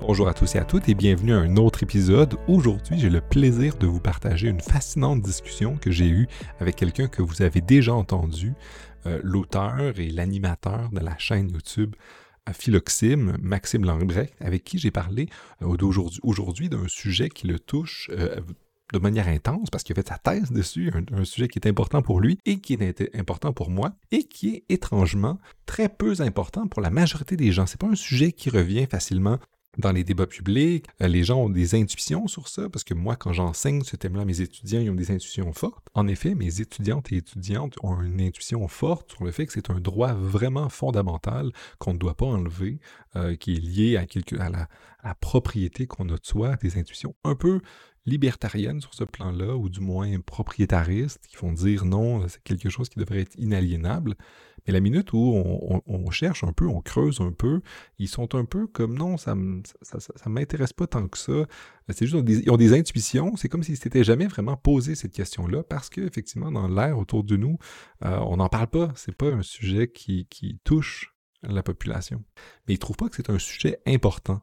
Bonjour à tous et à toutes et bienvenue à un autre épisode. Aujourd'hui, j'ai le plaisir de vous partager une fascinante discussion que j'ai eue avec quelqu'un que vous avez déjà entendu, euh, l'auteur et l'animateur de la chaîne YouTube euh, Philoxime, Maxime Langbrecht, avec qui j'ai parlé euh, aujourd'hui d'un sujet qui le touche de manière intense parce qu'il a fait sa thèse dessus, un, sujet qui est important pour lui et qui est important pour moi et qui est étrangement très peu important pour la majorité des gens. C'est pas un sujet qui revient facilement dans les débats publics, euh, les gens ont des intuitions sur ça, parce que moi, quand j'enseigne ce thème-là, mes étudiants, ils ont des intuitions fortes. En effet, mes étudiantes et étudiantes ont une intuition forte sur le fait que c'est un droit vraiment fondamental qu'on ne doit pas enlever, euh, qui est lié à, la propriété qu'on a de soi, des intuitions un peu libertariennes sur ce plan-là, ou du moins propriétaristes, qui font dire non, c'est quelque chose qui devrait être inaliénable. Mais la minute où on, cherche un peu, on creuse un peu, ils sont un peu comme non, ça ne ça, m'intéresse pas tant que ça. C'est juste, ils ont des intuitions, c'est comme s'ils s'étaient jamais vraiment posé cette question-là, parce qu'effectivement, dans l'air autour de nous, euh, on n'en parle pas. C'est pas un sujet qui, qui touche la population. Mais ils ne trouvent pas que c'est un sujet important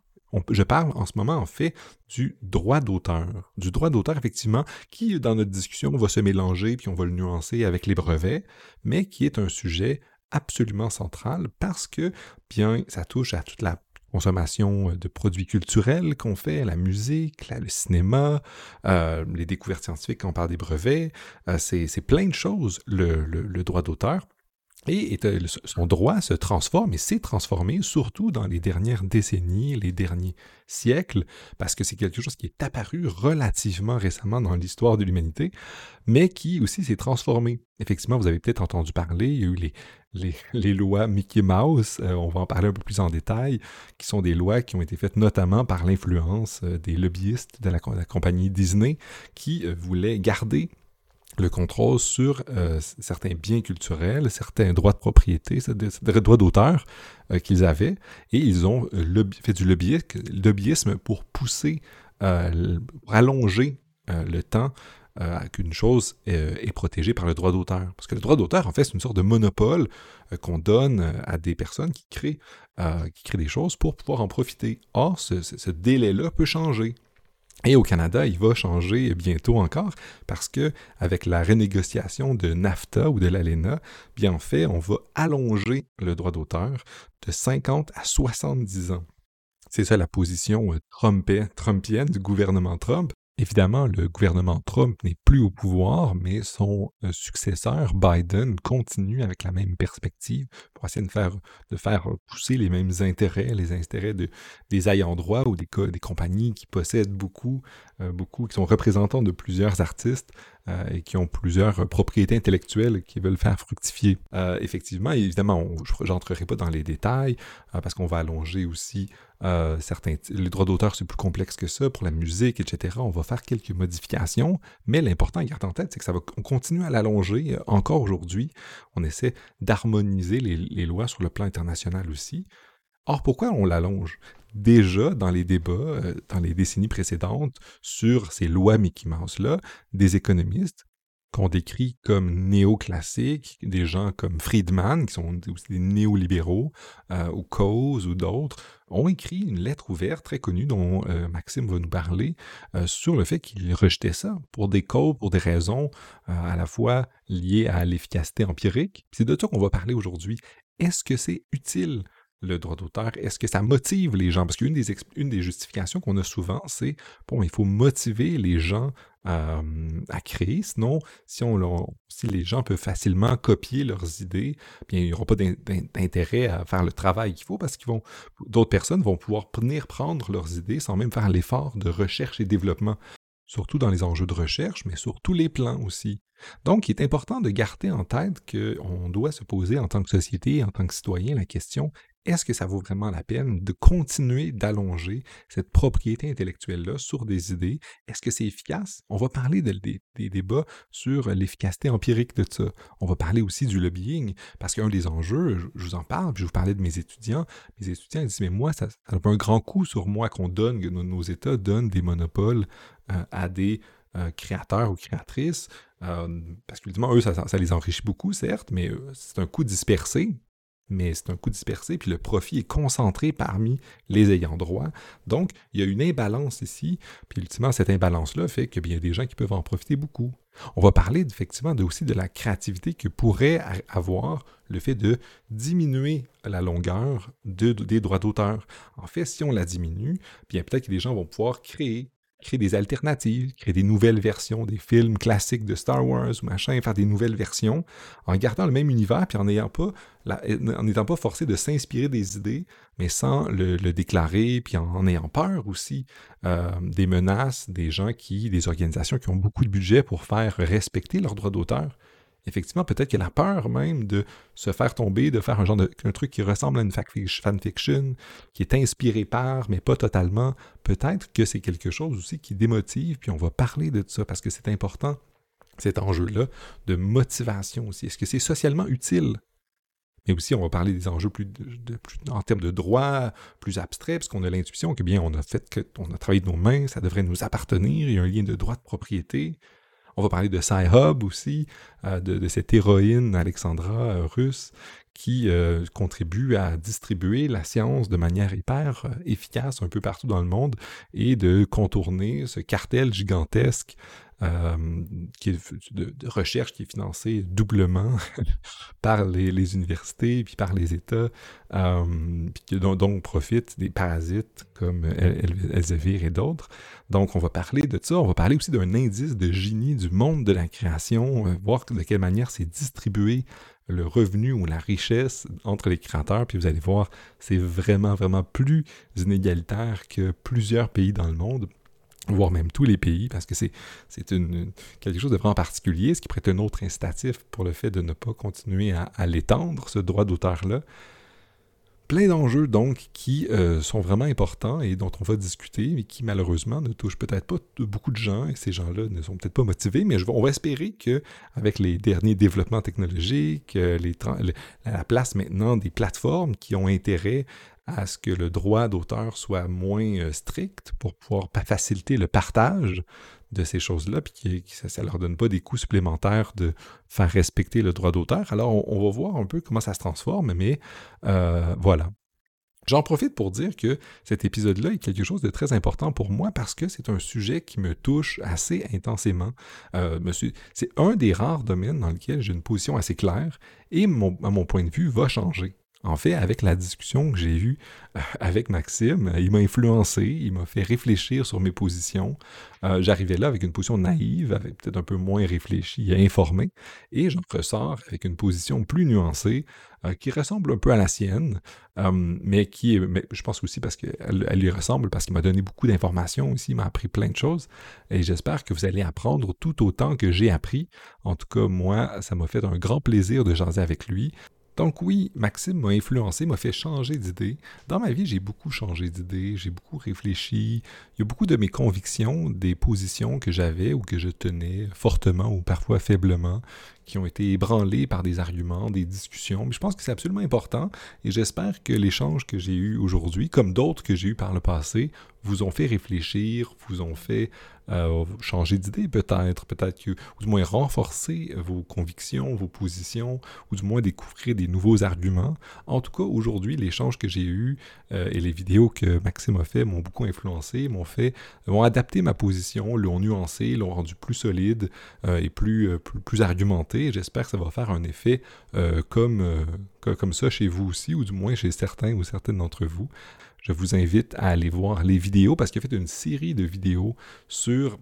je parle en ce moment, en fait, du droit d'auteur. Du droit d'auteur, effectivement, qui, dans notre discussion, va se mélanger, puis on va le nuancer avec les brevets, mais qui est un sujet absolument central parce que, bien, ça touche à toute la consommation de produits culturels qu'on fait, la musique, le cinéma, euh, les découvertes scientifiques quand on parle des brevets, euh, c'est plein de choses, le droit d'auteur. Et son droit se transforme et s'est transformé surtout dans les dernières décennies, les derniers siècles, parce que c'est quelque chose qui est apparu relativement récemment dans l'histoire de l'humanité, mais qui aussi s'est transformé. Effectivement, vous avez peut-être entendu parler, il y a eu les, lois Mickey Mouse, euh, on va en parler un peu plus en détail, qui sont des lois qui ont été faites notamment par l'influence euh, des lobbyistes de la, compagnie Disney, qui euh, voulaient garder le contrôle sur euh, certains biens culturels, certains droits de propriété, des droits d'auteur euh, qu'ils avaient, et ils ont euh, fait du lobbyisme pour pousser, allonger le temps qu'une chose est protégée par le droit d'auteur. Parce que le droit d'auteur, en fait, c'est une sorte de monopole qu'on donne à des personnes qui créent, qui créent des choses pour pouvoir en profiter. Or, ce délai-là peut changer. Et au Canada, il va changer bientôt encore parce que avec la renégociation de NAFTA ou de l'ALENA, bien en fait, on va allonger le droit d'auteur de 50 à 70 ans. C'est ça la position euh, trumpienne du gouvernement Trump. Évidemment, le gouvernement Trump n'est plus au pouvoir, mais son euh, successeur, Biden, continue avec la même perspective pour essayer de faire, de pousser les mêmes intérêts, les intérêts de, des ayants droit ou des, des compagnies qui possèdent beaucoup, euh, beaucoup, qui sont représentants de plusieurs artistes euh, et qui ont plusieurs propriétés intellectuelles qui veulent faire fructifier. effectivement, évidemment, je n'entrerai pas dans les détails parce qu'on va allonger aussi certains... Les droits d'auteur, c'est plus complexe que ça. Pour la musique, etc., on va faire quelques modifications, mais l'important à garder en tête, c'est que ça va, on continue à l'allonger euh, encore aujourd'hui. On essaie d'harmoniser les, lois sur le plan international aussi. Or, pourquoi on l'allonge? Déjà, dans les débats, euh, dans les décennies précédentes, sur ces lois Mickey Mouse-là, des économistes qu'on décrit comme néoclassiques, des gens comme Friedman, qui sont aussi des néolibéraux, euh, ou Coase ou d'autres, ont écrit une lettre ouverte très connue dont euh, Maxime va nous parler euh, sur le fait qu'ils rejetaient ça pour des causes, pour des raisons à la fois liées à l'efficacité empirique. C'est de ça qu'on va parler aujourd'hui. Est-ce que c'est utile le droit d'auteur? Est-ce que ça motive les gens? Parce qu'une des, une des justifications qu'on a souvent, c'est, bon, il faut motiver les gens à créer. Sinon, si, si les gens peuvent facilement copier leurs idées, bien, il n'y aura pas d'intérêt à faire le travail qu'il faut parce que d'autres personnes vont pouvoir venir prendre leurs idées sans même faire l'effort de recherche et développement surtout dans les enjeux de recherche, mais sur tous les plans aussi. Donc, il est important de garder en tête qu'on doit se poser en tant que société, en tant que citoyen, la question est-ce que ça vaut vraiment la peine de continuer d'allonger cette propriété intellectuelle-là sur des idées? Est-ce que c'est efficace? On va parler des, débats sur l'efficacité empirique de ça. On va parler aussi du lobbying, parce qu'un des enjeux, je, vous en parle, puis je vous parlais de mes étudiants. Mes étudiants disent, mais moi, ça, ça a un grand coup sur moi qu'on donne, que nos, États donnent des monopoles euh, à des euh, créateurs ou créatrices, euh, parce qu'évidemment, eux, ça, ça, les enrichit beaucoup, certes, mais c'est un coût dispersé mais c'est un coût dispersé, puis le profit est concentré parmi les ayants droit. Donc, il y a une imbalance ici, puis ultimement, cette imbalance-là fait qu'il y a des gens qui peuvent en profiter beaucoup. On va parler effectivement aussi de la créativité que pourrait avoir le fait de diminuer la longueur des droits d'auteur. En fait, si on la diminue, bien peut-être que les gens vont pouvoir créer créer des alternatives, créer des nouvelles versions des films classiques de Star Wars ou machin, faire des nouvelles versions en gardant le même univers puis en n'ayant pas en n'étant pas forcé de s'inspirer des idées, mais sans le, déclarer, puis en, ayant peur aussi euh, des menaces des gens qui, des organisations qui ont beaucoup de budget pour faire respecter leurs droits d'auteur effectivement, peut-être qu'il y a peur même de se faire tomber, de faire un genre de truc qui ressemble à une fanfiction, qui est inspiré par, mais pas totalement. Peut-être que c'est quelque chose aussi qui démotive, puis on va parler de ça parce que c'est important, cet enjeu-là, de motivation aussi. Est-ce que c'est socialement utile? Mais aussi, on va parler des enjeux plus, en termes de droit, plus abstraits, parce qu'on a l'intuition que bien, on a fait que, on a travaillé de nos mains, ça devrait nous appartenir, il y a un lien de droit de propriété. On va parler de Sci-Hub aussi, euh, de, cette héroïne Alexandra euh, russe qui euh, contribue à distribuer la science de manière hyper efficace un peu partout dans le monde et de contourner ce cartel gigantesque euh, qui est de, recherche qui est financée doublement par les, universités puis par les États, euh, puis dont, dont, profitent des parasites comme Elsevier et d'autres. Donc, on va parler de ça. On va parler aussi d'un indice de génie du monde de la création, euh, voir de quelle manière c'est distribué le revenu ou la richesse entre les créateurs, puis vous allez voir, c'est vraiment, vraiment plus inégalitaire que plusieurs pays dans le monde voire même tous les pays, parce que c'est quelque chose de vraiment particulier, ce qui prête un autre incitatif pour le fait de ne pas continuer à, l'étendre, ce droit d'auteur-là. Plein d'enjeux, donc, qui euh, sont vraiment importants et dont on va discuter, mais qui, malheureusement, ne touchent peut-être pas beaucoup de gens, et ces gens-là ne sont peut-être pas motivés, mais on va espérer qu'avec les derniers développements technologiques, euh, la place maintenant des plateformes qui ont intérêt à ce que le droit d'auteur soit moins euh, strict pour pouvoir faciliter le partage de ces choses-là, puis que, ça ne leur donne pas des coûts supplémentaires de faire respecter le droit d'auteur. Alors, on, va voir un peu comment ça se transforme, mais euh, voilà. J'en profite pour dire que cet épisode-là est quelque chose de très important pour moi parce que c'est un sujet qui me touche assez intensément. Euh, c'est un des rares domaines dans lequel j'ai une position assez claire et mon, point de vue va changer. En fait, avec la discussion que j'ai eue euh, avec Maxime, il m'a influencé, il m'a fait réfléchir sur mes positions. Euh, j'arrivais là avec une position naïve, avec peut-être un peu moins réfléchie et informée, et j'en ressors avec une position plus nuancée, euh, qui ressemble un peu à la sienne, mais qui je pense aussi parce qu'elle elle lui ressemble, parce qu'il m'a donné beaucoup d'informations aussi, il m'a appris plein de choses, et j'espère que vous allez apprendre tout autant que j'ai appris. En tout cas, moi, ça m'a fait un grand plaisir de jaser avec lui. Donc oui, Maxime m'a influencé, m'a fait changer d'idée. Dans ma vie, j'ai beaucoup changé d'idée, j'ai beaucoup réfléchi. Il y a beaucoup de mes convictions, des positions que j'avais ou que je tenais fortement ou parfois faiblement, qui ont été ébranlées par des arguments, des discussions. Mais je pense que c'est absolument important et j'espère que l'échange que j'ai eu aujourd'hui, comme d'autres que j'ai eu par le passé, vous ont fait réfléchir, vous ont fait euh, changer d'idée peut-être, peut-être que, ou du moins renforcer vos convictions, vos positions, ou du moins découvrir des nouveaux arguments. En tout cas, aujourd'hui, l'échange que j'ai eu euh, et les vidéos que Maxime a fait m'ont beaucoup influencé, m'ont fait, m'ont adapté ma position, l'ont nuancé, l'ont rendu plus solide euh, et plus, plus, plus, argumenté. J'espère que ça va faire un effet comme, comme ça chez vous aussi, ou du moins chez certains ou certaines d'entre vous je vous invite à aller voir les vidéos parce qu'il a fait une série de vidéos sur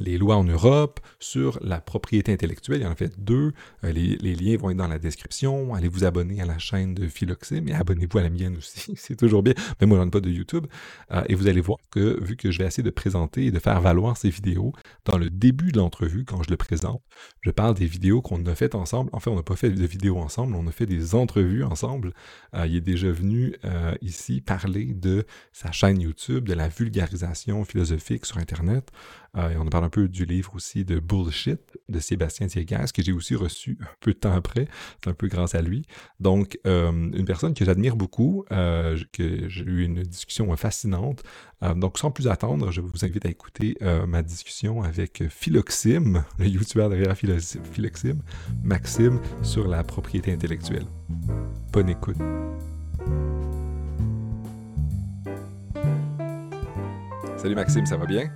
les lois en Europe, sur la propriété intellectuelle. Il y en a fait deux. Euh, les, liens vont être dans la description. Allez vous abonner à la chaîne de Philoxime et abonnez-vous à la mienne aussi. C'est toujours bien. Mais moi, je n'en pas de YouTube. Euh, et vous allez voir que, vu que je vais essayer de présenter et de faire valoir ces vidéos, dans le début de l'entrevue, quand je le présente, je parle des vidéos qu'on a faites ensemble. En fait, on n'a pas fait de vidéos ensemble, on a fait des entrevues ensemble. Euh, il est déjà venu ici parler de sa chaîne YouTube, de la vulgarisation philosophique sur Internet. Et on a parlé un peu du livre aussi de Bullshit de Sébastien Diegas, que j'ai aussi reçu un peu de temps après. C'est un peu grâce à lui. Donc, une personne que j'admire beaucoup, que j'ai eu une discussion fascinante. donc, sans plus attendre, je vous invite à écouter ma discussion avec Philoxime, le youtubeur derrière Philoxime, Maxime, sur la propriété intellectuelle. Bonne écoute. Salut Maxime, ça va bien?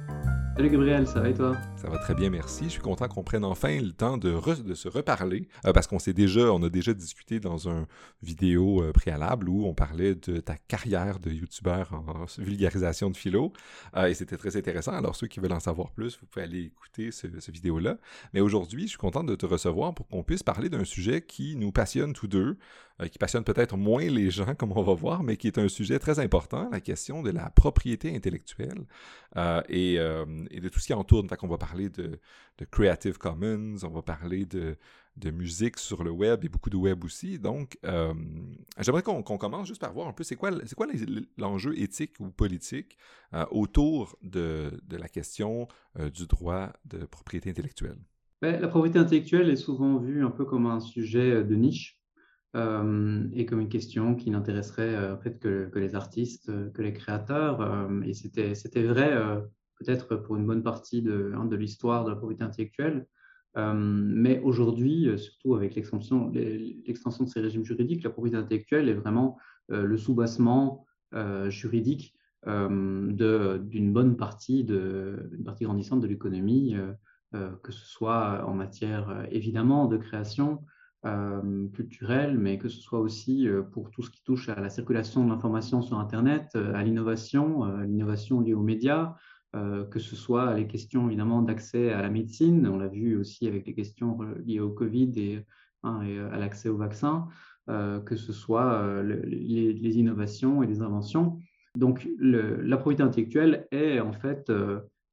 Salut Gabriel, ça va et toi? Ça va très bien, merci. Je suis content qu'on prenne enfin le temps de, se reparler euh, parce qu'on s'est déjà, on a déjà discuté dans un vidéo euh, préalable où on parlait de ta carrière de youtubeur en vulgarisation de philo euh, et c'était très intéressant. Alors ceux qui veulent en savoir plus, vous pouvez aller écouter ce, vidéo-là. Mais aujourd'hui, je suis content de te recevoir pour qu'on puisse parler d'un sujet qui nous passionne tous deux, qui passionne peut-être moins les gens, comme on va voir, mais qui est un sujet très important, la question de la propriété intellectuelle et, de tout ce qui entoure. Fait qu'on va parler de, Creative Commons, on va parler de, musique sur le web et beaucoup de web aussi. Donc, j'aimerais qu'on commence juste par voir un peu c'est quoi, l'enjeu éthique ou politique autour de, la question du droit de propriété intellectuelle? Ben, la propriété intellectuelle est souvent vue un peu comme un sujet de niche. Euh, et comme une question qui n'intéresserait euh, en que, les artistes, euh, que les créateurs. et c'était vrai peut-être pour une bonne partie de, hein, de l'histoire de la propriété intellectuelle. mais aujourd'hui, surtout avec l'extension, de ces régimes juridiques, la propriété intellectuelle est vraiment le soubassement juridique de, d'une bonne partie, de, une partie grandissante de l'économie, que ce soit en matière évidemment de création, euh, culturelle, mais que ce soit aussi euh, pour tout ce qui touche à la circulation de l'information sur Internet, euh, à l'innovation, l'innovation liée aux médias, que ce soit les questions évidemment d'accès à la médecine, on l'a vu aussi avec les questions liées au Covid et, hein, à l'accès aux vaccins, que ce soit les, innovations et les inventions. Donc la propriété intellectuelle est en fait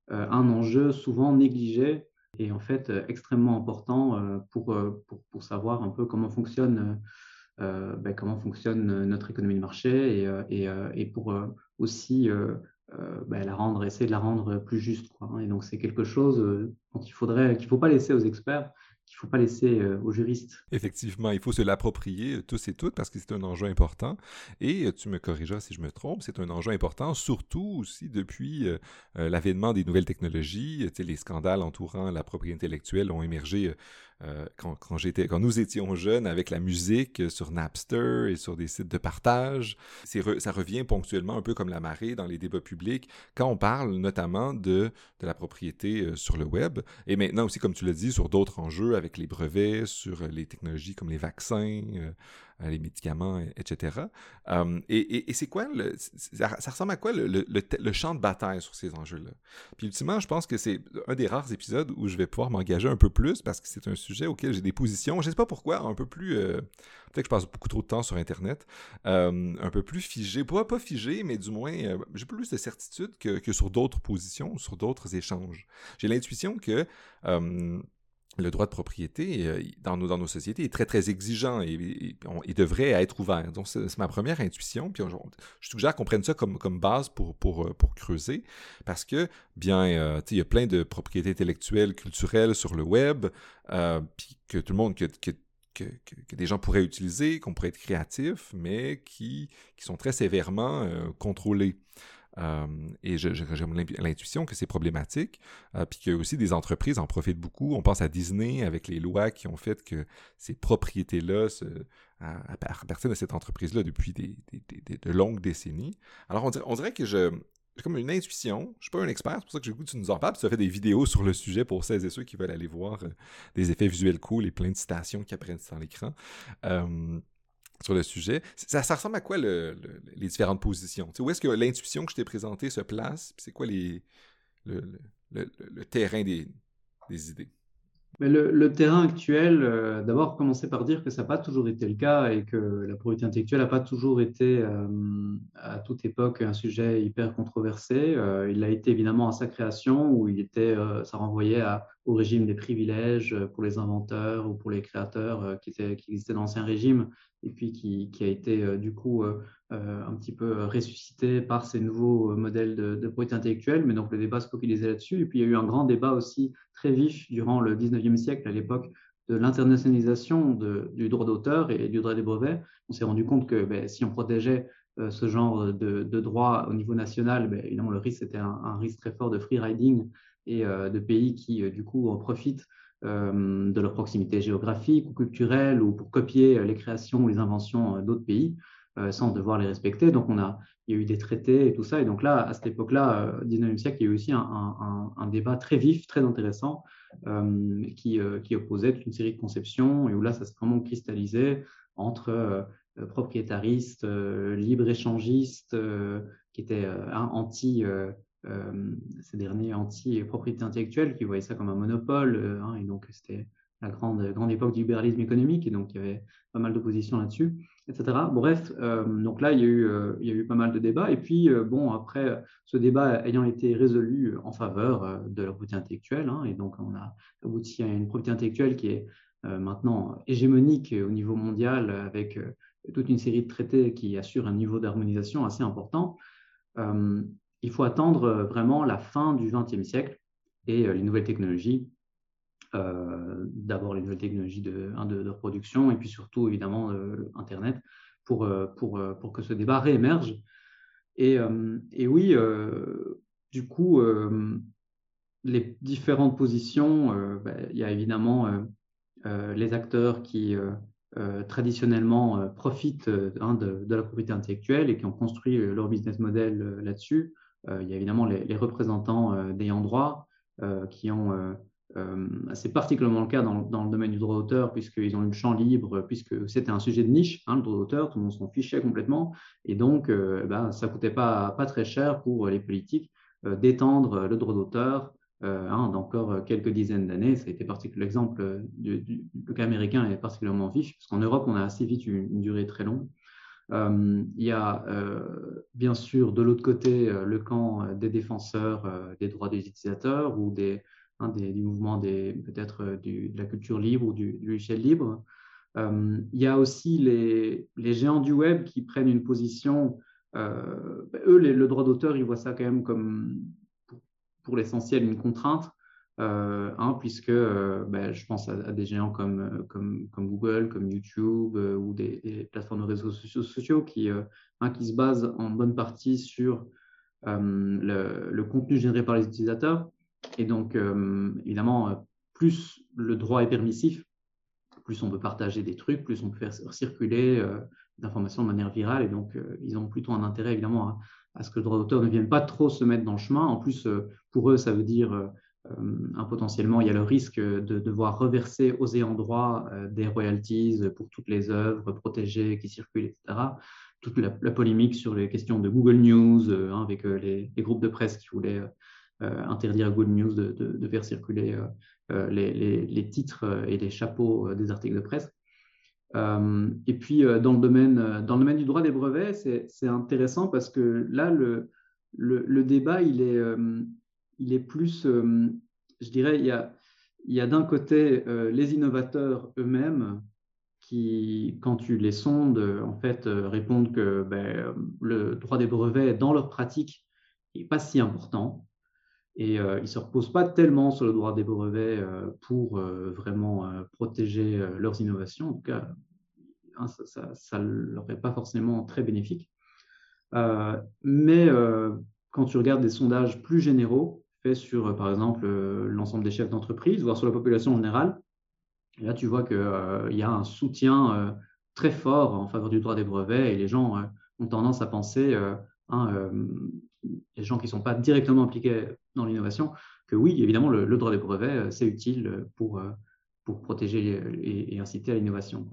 un enjeu souvent négligé et en fait euh, extrêmement important euh, pour, euh, pour, pour, savoir un peu comment fonctionne, ben, comment fonctionne notre économie de marché et, et, et pour aussi ben, la rendre, essayer de la rendre plus juste. Quoi. Et donc c'est quelque chose faudrait, qu'il ne faut pas laisser aux experts, qu'il ne faut pas laisser euh, aux juristes. Effectivement, il faut se l'approprier euh, tous et toutes parce que c'est un enjeu important. Et euh, tu me corrigeras si je me trompe, c'est un enjeu important, surtout aussi depuis l'avènement des nouvelles technologies. les scandales entourant la propriété intellectuelle ont émergé euh, quand, quand, j'étais, quand nous étions jeunes avec la musique sur Napster et sur des sites de partage. ça revient ponctuellement un peu comme la marée dans les débats publics quand on parle notamment de, de la propriété euh, sur le web et maintenant aussi, comme tu l'as dit, sur d'autres enjeux avec les brevets, sur les technologies comme les vaccins, euh, les médicaments, etc. Euh, et, c'est quoi, le, ça, ressemble à quoi le, champ de bataille sur ces enjeux-là? Puis ultimement, je pense que c'est un des rares épisodes où je vais pouvoir m'engager un peu plus parce que c'est un sujet auquel j'ai des positions, je ne sais pas pourquoi, un peu plus, euh, peut-être que je passe beaucoup trop de temps sur Internet, un peu plus figé, pas, pas figé, mais du moins, j'ai plus de certitude que, que sur d'autres positions, sur d'autres échanges. J'ai l'intuition que le droit de propriété euh, dans, nos, dans nos sociétés est très, très exigeant et, devrait être ouvert. Donc, c'est ma première intuition. Puis, je suggère qu'on prenne ça comme, comme base pour, pour, euh, pour creuser parce que, bien, euh, il y a plein de propriétés intellectuelles, culturelles sur le web, puis que tout le monde, que, que, que, des gens pourraient utiliser, qu'on pourrait être créatifs, mais qui, qui sont très sévèrement contrôlés. Euh, et j'ai l'intuition que c'est problématique, euh, puis que aussi des entreprises en profitent beaucoup. On pense à Disney avec les lois qui ont fait que ces propriétés-là appartiennent à cette entreprise-là depuis des, de longues décennies. Alors on dirait, que je, j'ai comme une intuition. Je ne suis pas un expert, c'est pour ça que j'ai goût que tu nous en parles. Tu as fait des vidéos sur le sujet pour celles et ceux qui veulent aller voir euh, des effets visuels cool et plein de citations qui apparaissent dans l'écran sur le sujet. Ça, ressemble à quoi les différentes positions? où est-ce que l'intuition que je t'ai présentée se place? C'est quoi les, le, terrain des, idées? Le, terrain actuel, euh, d'abord commencer par dire que ça n'a pas toujours été le cas et que la propriété intellectuelle n'a pas toujours été euh, à toute époque un sujet hyper controversé. Euh, il a été évidemment à sa création où il était, ça renvoyait au régime des privilèges pour les inventeurs ou pour les créateurs qui, existaient dans l'ancien régime et puis qui a été du coup un petit peu ressuscité par ces nouveaux modèles de, propriété intellectuelle. Mais donc le débat se focalisait là-dessus. Et puis il y a eu un grand débat aussi très vif durant le 19e siècle, à l'époque de l'internationalisation du droit d'auteur et du droit des brevets. On s'est rendu compte que ben, si on protégeait ce genre de, droit au niveau national, ben, évidemment, le risque, c'était un, risque très fort de free riding et de pays qui, du coup, en profitent de leur proximité géographique ou culturelle ou pour copier les créations ou les inventions d'autres pays sans devoir les respecter. Donc, on a, il y a eu des traités et tout ça. Et donc là, à cette époque-là, 19e siècle, il y a eu aussi un, débat très vif, très intéressant, qui, qui, opposait toute une série de conceptions et où là, ça s'est vraiment cristallisé entre propriétaristes, libre-échangistes, qui étaient anti euh, ces derniers anti-propriété intellectuelle qui voyaient ça comme un monopole. Euh, hein, et donc, c'était la grande, grande époque du libéralisme économique, et donc il y avait pas mal d'opposition là-dessus, etc. Bref, euh, donc là, il y, a eu, il y a eu pas mal de débats. Et puis, bon, après, ce débat ayant été résolu en faveur de la propriété intellectuelle, hein, et donc on a abouti à une propriété intellectuelle qui est maintenant hégémonique au niveau mondial, avec toute une série de traités qui assurent un niveau d'harmonisation assez important il faut attendre euh, vraiment la fin du XXe siècle et euh, les nouvelles technologies. Euh, d'abord les nouvelles technologies de, de, reproduction et puis surtout évidemment Internet pour, pour, pour que ce débat réémerge. Et, et oui, du coup, les différentes positions, ben, il y a évidemment les acteurs qui traditionnellement profitent hein, de, de, la propriété intellectuelle et qui ont construit leur business model là-dessus. Euh, il y a évidemment les, représentants euh, d'ayant droit euh, qui ont c'est particulièrement le cas dans, le domaine du droit d'auteur, puisqu'ils ont une champ libre, puisque c'était un sujet de niche, hein, le droit d'auteur, tout le monde s'en fichait complètement. Et donc, ben, ça ne coûtait pas, pas très cher pour les politiques d'étendre le droit d'auteur hein, d'encore quelques dizaines d'années. Ça a été l'exemple du, du, cas américain est particulièrement vif, parce qu'en Europe, on a assez vite une durée très longue. Euh, il y a euh, bien sûr de l'autre côté euh, le camp des défenseurs des droits des utilisateurs ou des, hein, des du mouvement peut-être de la culture libre ou du, logiciel libre. il y a aussi les, géants du web qui prennent une position. eux, le droit d'auteur, ils voient ça quand même comme, pour l'essentiel, une contrainte. Euh, hein, puisque euh, ben, je pense à, des géants comme, euh, Google, comme YouTube ou des, plateformes de réseaux sociaux, hein, qui se basent en bonne partie sur le, contenu généré par les utilisateurs. Et donc, évidemment, plus le droit est permissif, plus on peut partager des trucs, plus on peut faire circuler d'informations de manière virale. Et donc, ils ont plutôt un intérêt, évidemment, à, ce que le droit d'auteur ne vienne pas trop se mettre dans le chemin. En plus, pour eux, ça veut dire euh, potentiellement, il y a le risque de devoir reverser aux ayants droit euh, des royalties pour toutes les œuvres protégées qui circulent, etc. Toute la, polémique sur les questions de Google News, euh, hein, avec les, groupes de presse qui voulaient interdire à Google News de, faire circuler les, titres et les chapeaux des articles de presse. et puis, dans, le domaine, dans le domaine du droit des brevets, c'est intéressant parce que là, le, le débat, il est il est plus, euh, je dirais, il y a, y a d'un côté euh, les innovateurs eux-mêmes qui, quand tu les sondes, en fait, euh, répondent que ben, le droit des brevets dans leur pratique n'est pas si important. Et ils ne se reposent pas tellement sur le droit des brevets pour vraiment protéger leurs innovations. En tout cas, hein, ça ne leur est pas forcément très bénéfique. mais quand tu regardes des sondages plus généraux, fait sur, euh, par exemple, euh, l'ensemble des chefs d'entreprise, voire sur la population générale. Là, tu vois qu'il euh, y a un soutien très fort en faveur du droit des brevets et les gens ont tendance à penser, hein, les gens qui ne sont pas directement impliqués dans l'innovation, que oui, évidemment, le, droit des brevets, c'est utile pour, pour protéger et, inciter à l'innovation.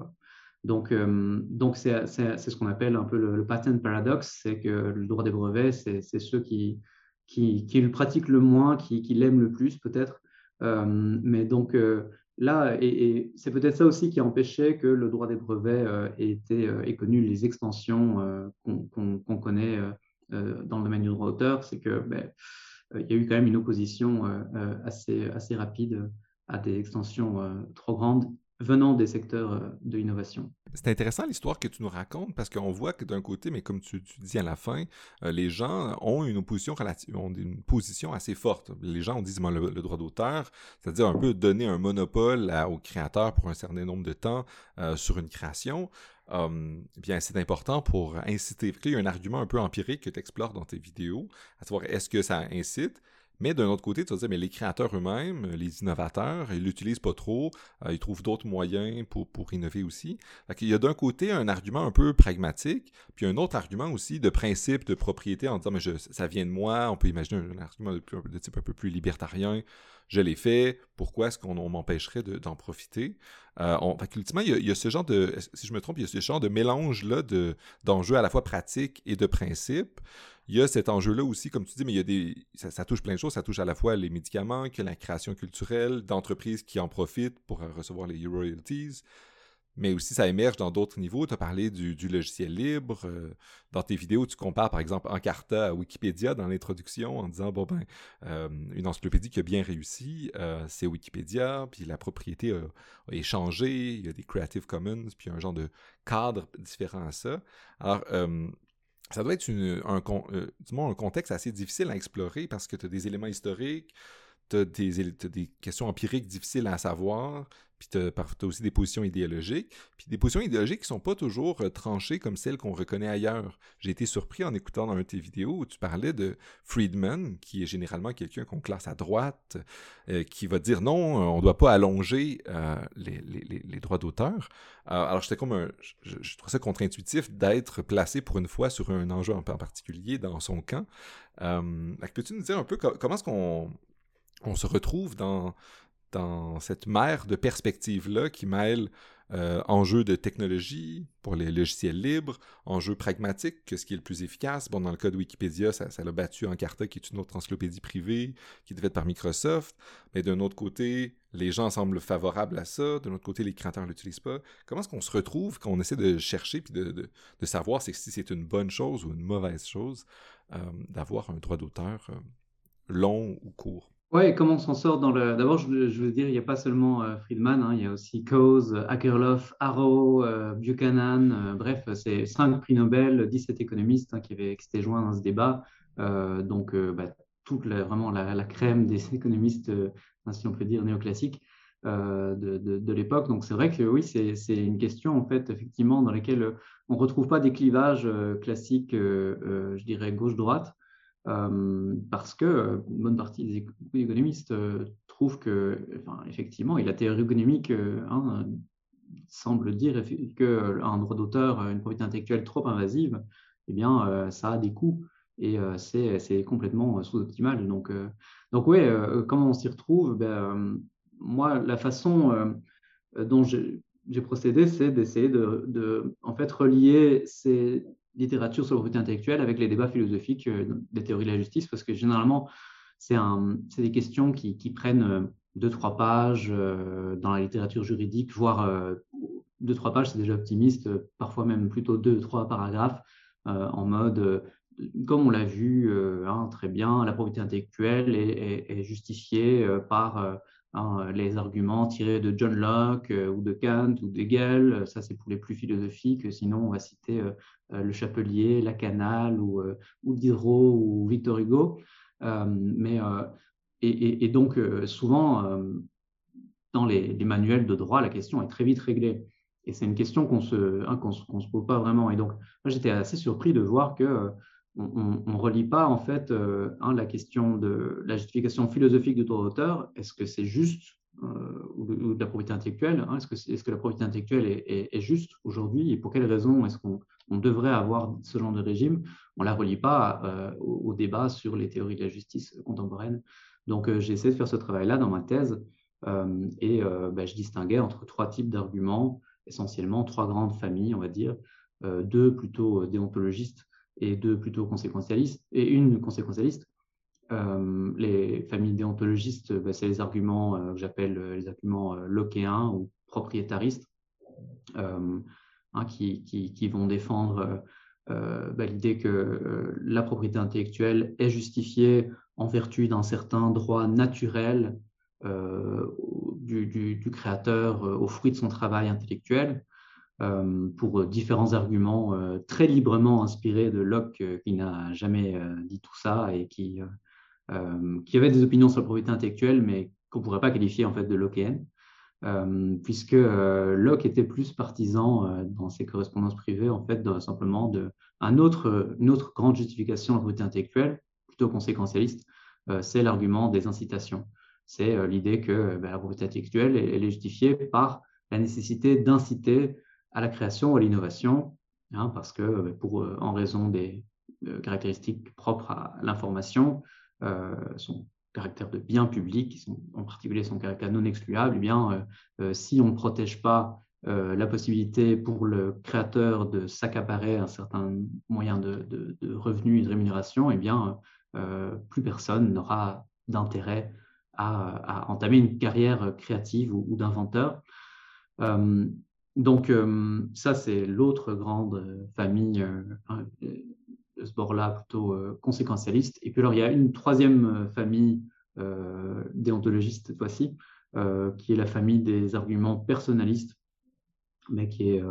Donc, donc c'est, ce qu'on appelle un peu le, patent paradox, c'est que le droit des brevets, c'est, ceux qui, qui, le pratique le moins, qui, l'aime le plus peut-être. Euh, mais donc euh, là, et, c'est peut-être ça aussi qui a empêché que le droit des brevets euh, ait, été, ait connu les extensions qu'on connaît dans le domaine du droit d'auteur, c'est que ben, il y a eu quand même une opposition assez, assez rapide à des extensions trop grandes venant des secteurs de l'innovation. C'est intéressant l'histoire que tu nous racontes parce qu'on voit que d'un côté, mais comme tu, dis à la fin, les gens ont une opposition relative, ont une position assez forte. Les gens ont dit le, le droit d'auteur, c'est-à-dire un peu donner un monopole aux créateurs pour un certain nombre de temps sur une création. Hum, bien, c'est important pour inciter. Il y a un argument un peu empirique que tu explores dans tes vidéos, à savoir est-ce que ça incite? Mais d'un autre côté, tu vas dire, mais les créateurs eux-mêmes, les innovateurs, ils l'utilisent pas trop, euh, ils trouvent d'autres moyens pour, pour innover aussi. il y a d'un côté un argument un peu pragmatique, puis un autre argument aussi de principe, de propriété, en disant, mais ça vient de moi, on peut imaginer un, argument de, type un peu plus libertarien, je l'ai fait, pourquoi est-ce qu'on m'empêcherait d'en profiter? Euh, ultimement, il y, a, ce genre de, si je me trompe, il y a ce genre de mélange-là d'enjeux à la fois pratiques et de principes. Il y a cet enjeu-là aussi, comme tu dis, mais il y a des, ça, touche plein de choses. Ça touche à la fois les médicaments, que la création culturelle, d'entreprises qui en profitent pour recevoir les royalties, mais aussi ça émerge dans d'autres niveaux. Tu as parlé du, logiciel libre. Euh, dans tes vidéos, tu compares par exemple Encarta à Wikipédia dans l'introduction en disant, bon ben, euh, une encyclopédie qui a bien réussi, euh, c'est Wikipédia, puis la propriété a, échangé, il y a des Creative Commons, puis un genre de cadre différent à ça. Alors, ça doit être un, un contexte assez difficile à explorer parce que tu as des éléments historiques, tu as, des questions empiriques difficiles à savoir, puis tu as, aussi des positions idéologiques, puis des positions idéologiques qui sont pas toujours euh, tranchées comme celles qu'on reconnaît ailleurs. J'ai été surpris en écoutant dans un de tes vidéos où tu parlais de Friedman, qui est généralement quelqu'un qu'on classe à droite, euh, qui va dire non, on ne doit pas allonger euh, les, droits d'auteur. alors j'étais comme je, je, trouvais ça contre-intuitif d'être placé pour une fois sur un enjeu en, particulier dans son camp. Peux-tu nous dire un peu comment est-ce qu'on on se retrouve dans, cette mer de perspectives-là qui mêle euh, enjeux de technologie pour les logiciels libres, enjeux pragmatiques, que ce qui est le plus efficace. Bon, dans le cas de Wikipédia, ça, l'a battu Encarta, qui est une autre encyclopédie privée, qui est faite par Microsoft. Mais d'un autre côté, les gens semblent favorables à ça. D'un autre côté, les créateurs ne l'utilisent pas. Comment est-ce qu'on se retrouve quand on essaie de chercher puis de savoir si c'est une bonne chose ou une mauvaise chose euh, d'avoir un droit d'auteur euh, long ou court? Oui, comment on s'en sort dans le. D'abord, je, veux dire, il n'y a pas seulement euh, Friedman, hein, il y a aussi Coase, Akerlof, Arrow, euh, Buchanan, euh, bref, c'est cinq prix Nobel, 17 économistes hein, qui, avaient, qui joints dans ce débat. donc, bah, toute vraiment la, crème des économistes, si on peut dire, néoclassiques de, de, de l'époque. Donc, c'est vrai que oui, c'est une question, en fait, effectivement, dans laquelle on ne retrouve pas des clivages classiques, je dirais, gauche-droite. Euh, parce que euh, une bonne partie des économistes euh, trouvent que, enfin, effectivement, la théorie économique hein, semble dire qu'un droit d'auteur, une propriété intellectuelle trop invasive, eh bien, ça a des coûts et c'est complètement sous-optimal. Donc, donc oui, comment on s'y retrouve? Ben, Moi, la façon dont j'ai procédé, c'est d'essayer de, de, en fait, relier ces littérature sur la propriété intellectuelle avec les débats philosophiques euh, des théories de la justice, parce que généralement, c'est des questions qui, prennent euh, deux, trois pages euh, dans la littérature juridique, voire deux, trois pages, c'est déjà optimiste, parfois même plutôt deux, trois paragraphes, en mode, comme on l'a vu hein, très bien, la propriété intellectuelle est justifiée par Hein, les arguments tirés de John Locke euh, ou de Kant ou d'Hegel, ça c'est pour les plus philosophiques. Sinon, on va citer euh, euh, Le Chapelier, Lacanal ou, ou Diderot ou Victor Hugo. mais, et, donc, souvent, dans les, manuels de droit, la question est très vite réglée. Et c'est une question qu'on se, hein, se, pose pas vraiment. Et donc, moi, j'étais assez surpris de voir que on ne relie pas en fait euh, la question de la justification philosophique du droit d'auteur. Est-ce que c'est juste euh, ou, de, la propriété intellectuelle hein, Est-ce que, est, que, la propriété intellectuelle est, juste aujourd'hui? Et pour quelles raisons est-ce qu'on devrait avoir ce genre de régime? On ne la relie pas euh, au, débat sur les théories de la justice contemporaine. Donc j'ai essayé de faire ce travail-là dans ma thèse et bah, je distinguais entre trois types d'arguments, essentiellement trois grandes familles, on va dire, deux plutôt déontologistes et deux plutôt conséquentialistes, et une conséquentialiste. Euh, les familles déontologistes, bah, c'est les arguments euh, que j'appelle euh, les arguments lockéens ou propriétaristes, hein, qui, qui, qui, vont défendre bah, l'idée que la propriété intellectuelle est justifiée en vertu d'un certain droit naturel du, créateur au fruit de son travail intellectuel, pour différents arguments très librement inspirés de Locke, qui n'a jamais dit tout ça et qui, avait des opinions sur la propriété intellectuelle, mais qu'on ne pourrait pas qualifier en fait de lockéenne. Euh, puisque euh, Locke était plus partisan euh, dans ses correspondances privées, en fait, simplement de un autre, une autre grande justification de la propriété intellectuelle, plutôt conséquentialiste, c'est l'argument des incitations. C'est l'idée que ben, la propriété intellectuelle elle, est justifiée par la nécessité d'inciter à la création, à l'innovation, hein, parce que ben, pour, en raison des caractéristiques propres à l'information, son caractère de bien public, en particulier son caractère non excluable, eh bien, euh, euh, si on ne protège pas euh, la possibilité pour le créateur de s'accaparer un certain moyen de, de, revenus et de rémunération, eh bien, plus personne n'aura d'intérêt à, entamer une carrière créative ou, d'inventeur. Donc, ça, c'est l'autre grande famille de ce bord-là plutôt euh, conséquentialiste. Et puis alors, il y a une troisième euh, famille euh, déontologiste cette fois-ci, qui est la famille des arguments personnalistes, mais qui est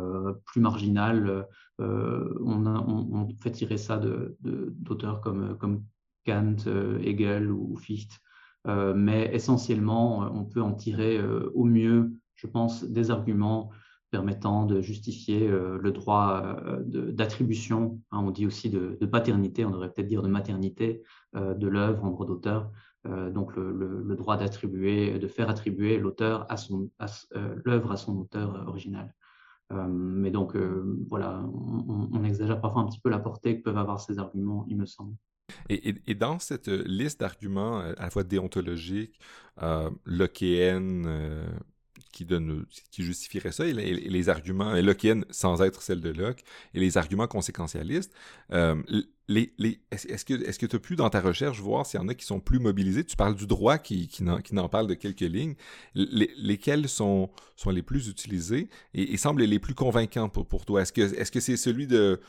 plus marginale. On, fait tirer ça d'auteurs comme, comme Kant, Hegel ou Fichte. mais essentiellement, on peut en tirer au mieux, je pense, des arguments permettant de justifier euh, le droit euh, d'attribution, hein, on dit aussi de, paternité, on devrait peut-être dire de maternité euh, de l'œuvre en droit d'auteur, donc le, droit d'attribuer, de faire attribuer l'auteur à son, l'œuvre à son auteur original. mais donc voilà, on, exagère parfois un petit peu la portée que peuvent avoir ces arguments, il me semble. Et, dans cette liste d'arguments à la fois déontologiques, euh, lockéennes, qui, justifierait ça, et les, arguments lockiennes sans être celle de Locke, et les arguments conséquentialistes. Euh, les, les, est-ce que tu as pu, dans ta recherche, voir s'il y en a qui sont plus mobilisés? Tu parles du droit qui, qui, n'en, parle de quelques lignes. Les, lesquels sont, sont les plus utilisés et, semblent les plus convaincants pour, pour toi? Est-ce que, est-ce que c'est celui de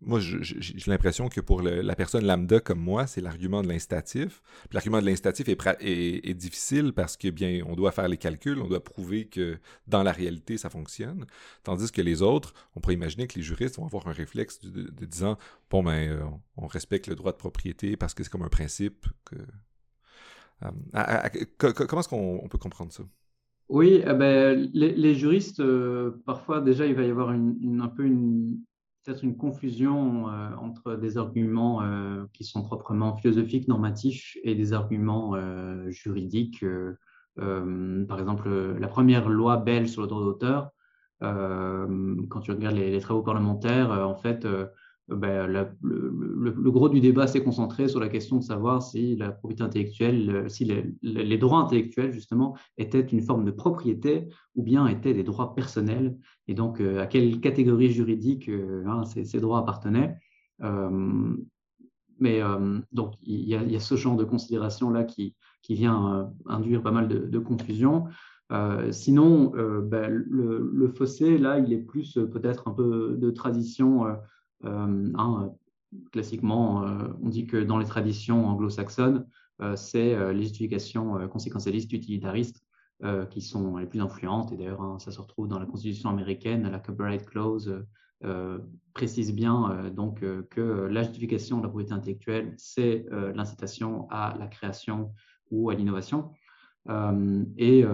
moi, j'ai l'impression que pour la personne lambda comme moi, c'est l'argument de l'instatif. L'argument de l'instatif est, est, difficile parce que bien, on doit faire les calculs, on doit prouver que dans la réalité, ça fonctionne. Tandis que les autres, on pourrait imaginer que les juristes vont avoir un réflexe de, disant bon ben, euh, on respecte le droit de propriété parce que c'est comme un principe. Euh, comment est-ce qu'on peut comprendre ça? Oui, eh ben, les, juristes, euh, parfois déjà, il va y avoir une, un peu une, peut-être une confusion euh, entre des arguments euh, qui sont proprement philosophiques, normatifs et des arguments euh, juridiques. par exemple, la première loi belge sur le droit d'auteur, quand tu regardes les, les travaux parlementaires, en fait, ben, le, gros du débat s'est concentré sur la question de savoir si la propriété intellectuelle, euh, si les, droits intellectuels, justement, étaient une forme de propriété ou bien étaient des droits personnels, et donc euh, à quelle catégorie juridique euh, hein, ces, droits appartenaient. mais donc, il y, a, ce genre de considération-là qui, qui vient induire pas mal de, confusion. sinon, ben, le, fossé, là, il est plus peut-être un peu de tradition hein, classiquement, euh, on dit que dans les traditions anglo-saxonnes, euh, c'est les justifications conséquentialistes utilitaristes qui sont les plus influentes. Et d'ailleurs, hein, ça se retrouve dans la Constitution américaine, la Copyright Clause précise bien donc que la justification de la propriété intellectuelle, c'est l'incitation à la création ou à l'innovation. Et,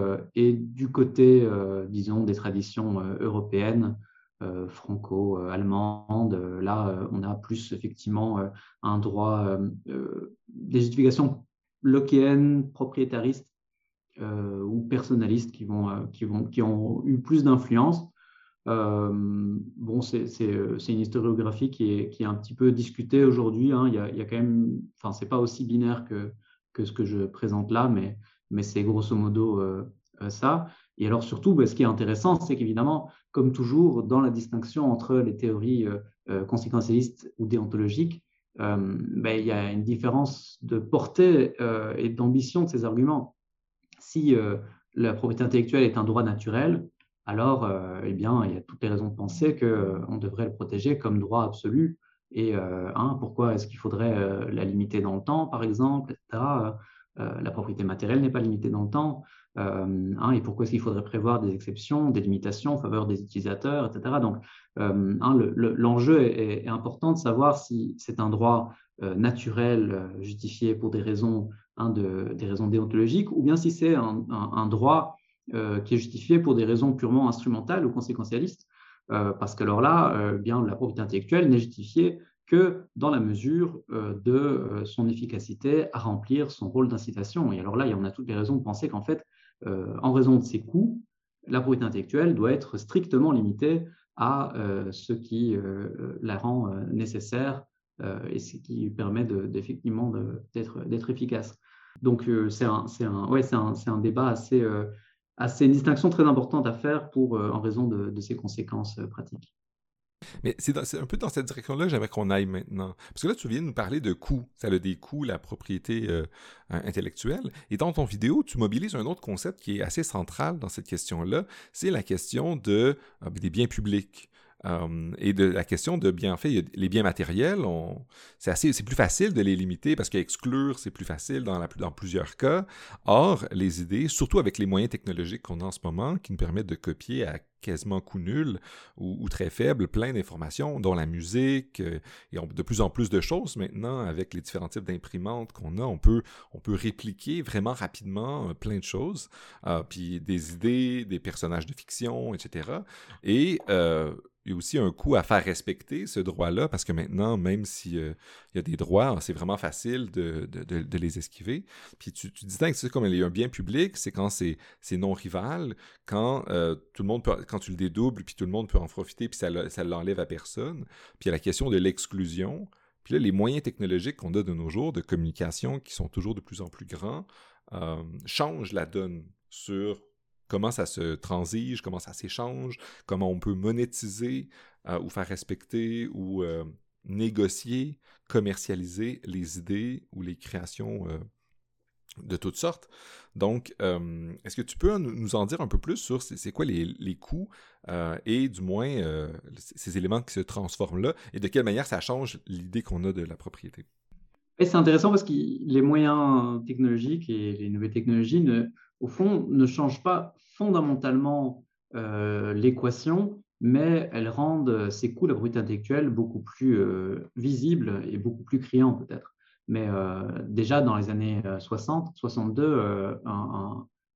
du côté, disons, des traditions européennes, euh, franco-allemande. Là, on a plus effectivement euh, un droit, euh, des justifications lockéennes, propriétaristes ou personnalistes qui, vont, qui ont eu plus d'influence. bon, c'est une historiographie qui est, qui est, un petit peu discutée aujourd'hui. Hein. Il, il, y a quand même, enfin, c'est pas aussi binaire que, que ce que je présente là, mais, mais c'est grosso modo ça. Et alors surtout, bah, ce qui est intéressant, c'est qu'évidemment, comme toujours, dans la distinction entre les théories euh, euh, conséquentialistes ou déontologiques, euh, bah, il y a une différence de portée et d'ambition de ces arguments. Si la propriété intellectuelle est un droit naturel, alors eh bien, il y a toutes les raisons de penser qu'on devrait le protéger comme droit absolu et hein, pourquoi est-ce qu'il faudrait la limiter dans le temps, par exemple, etc. la propriété matérielle n'est pas limitée dans le temps. Hein, et pourquoi est-ce qu'il faudrait prévoir des exceptions, des limitations en faveur des utilisateurs, etc. Donc, hein, l'enjeu est, important de savoir si c'est un droit naturel justifié pour des raisons, de, des raisons déontologiques, ou bien si c'est un, droit qui est justifié pour des raisons purement instrumentales ou conséquentialistes. parce que alors là, bien, la propriété intellectuelle n'est justifiée que dans la mesure de son efficacité à remplir son rôle d'incitation. Et alors là, en a toutes les raisons de penser qu'en fait, euh, en raison de ses coûts, la propriété intellectuelle doit être strictement limitée à euh, ce qui euh, la rend nécessaire et ce qui permet d'être efficace. Donc c'est un, débat assez, assez, une distinction très importante à faire pour, en raison de ses conséquences pratiques. Mais c'est un peu dans cette direction-là que j'aimerais qu'on aille maintenant. Parce que là, tu viens de nous parler de coûts. Ça a des coûts, la propriété euh, intellectuelle. Et dans ton vidéo, tu mobilises un autre concept qui est assez central dans cette question-là. C'est la question de, euh, des biens publics. Euh, et de la question de bienfaits, les biens matériels, c'est plus facile de les limiter parce qu'exclure, c'est plus facile dans plusieurs cas. Or, les idées, surtout avec les moyens technologiques qu'on a en ce moment, qui nous permettent de copier à quasiment coût nul ou, très faible, plein d'informations, dont la musique, euh, et de plus en plus de choses maintenant avec les différents types d'imprimantes qu'on a, on peut, on peut répliquer vraiment rapidement euh, plein de choses, puis des idées, des personnages de fiction, etc. Et il y a aussi un coût à faire respecter ce droit-là, parce que maintenant, même s'il euh, y a des droits, c'est vraiment facile de, les esquiver. Puis tu, tu distingues, c'est comme il y a un bien public, c'est quand c'est non-rival, quand, euh, tout le monde quand tu le dédoubles, puis tout le monde peut en profiter, puis ça ne l'enlève à personne. Puis il y a la question de l'exclusion. Puis là, les moyens technologiques qu'on a de nos jours, de communication, qui sont toujours de plus en plus grands, euh, changent la donne sur comment ça se transige, comment ça s'échange, comment on peut monétiser euh, ou faire respecter ou euh, négocier, commercialiser les idées ou les créations euh, de toutes sortes. Donc, est-ce que tu peux nous en dire un peu plus sur c'est quoi les, les coûts et du moins ces éléments qui se transforment là et de quelle manière ça change l'idée qu'on a de la propriété? c'est intéressant parce que les moyens technologiques et les nouvelles technologies ne, au fond, ne changent pas fondamentalement euh, l'équation, mais elles rendent ces coûts, la brute intellectuelle, beaucoup plus euh, visibles et beaucoup plus criants peut-être. Mais euh, déjà dans les années 60, 62,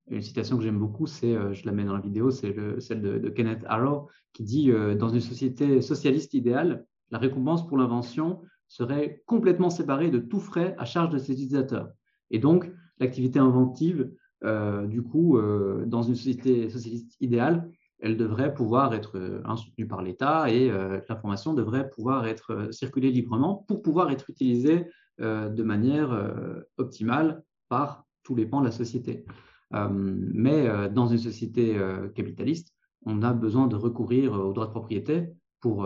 une citation que j'aime beaucoup, c'est, je la mets dans la vidéo, c'est celle de, de, Kenneth Arrow qui dit Dans une société socialiste idéale, la récompense pour l'invention serait complètement séparée de tout frais à charge de ses utilisateurs. Et donc, l'activité inventive euh, du coup, euh, dans une société socialiste idéale, elle devrait pouvoir être euh, soutenue par l'État et l'information devrait pouvoir être circulée librement pour pouvoir être utilisée de manière optimale par tous les pans de la société. mais dans une société capitaliste, on a besoin de recourir aux droits de propriété pour,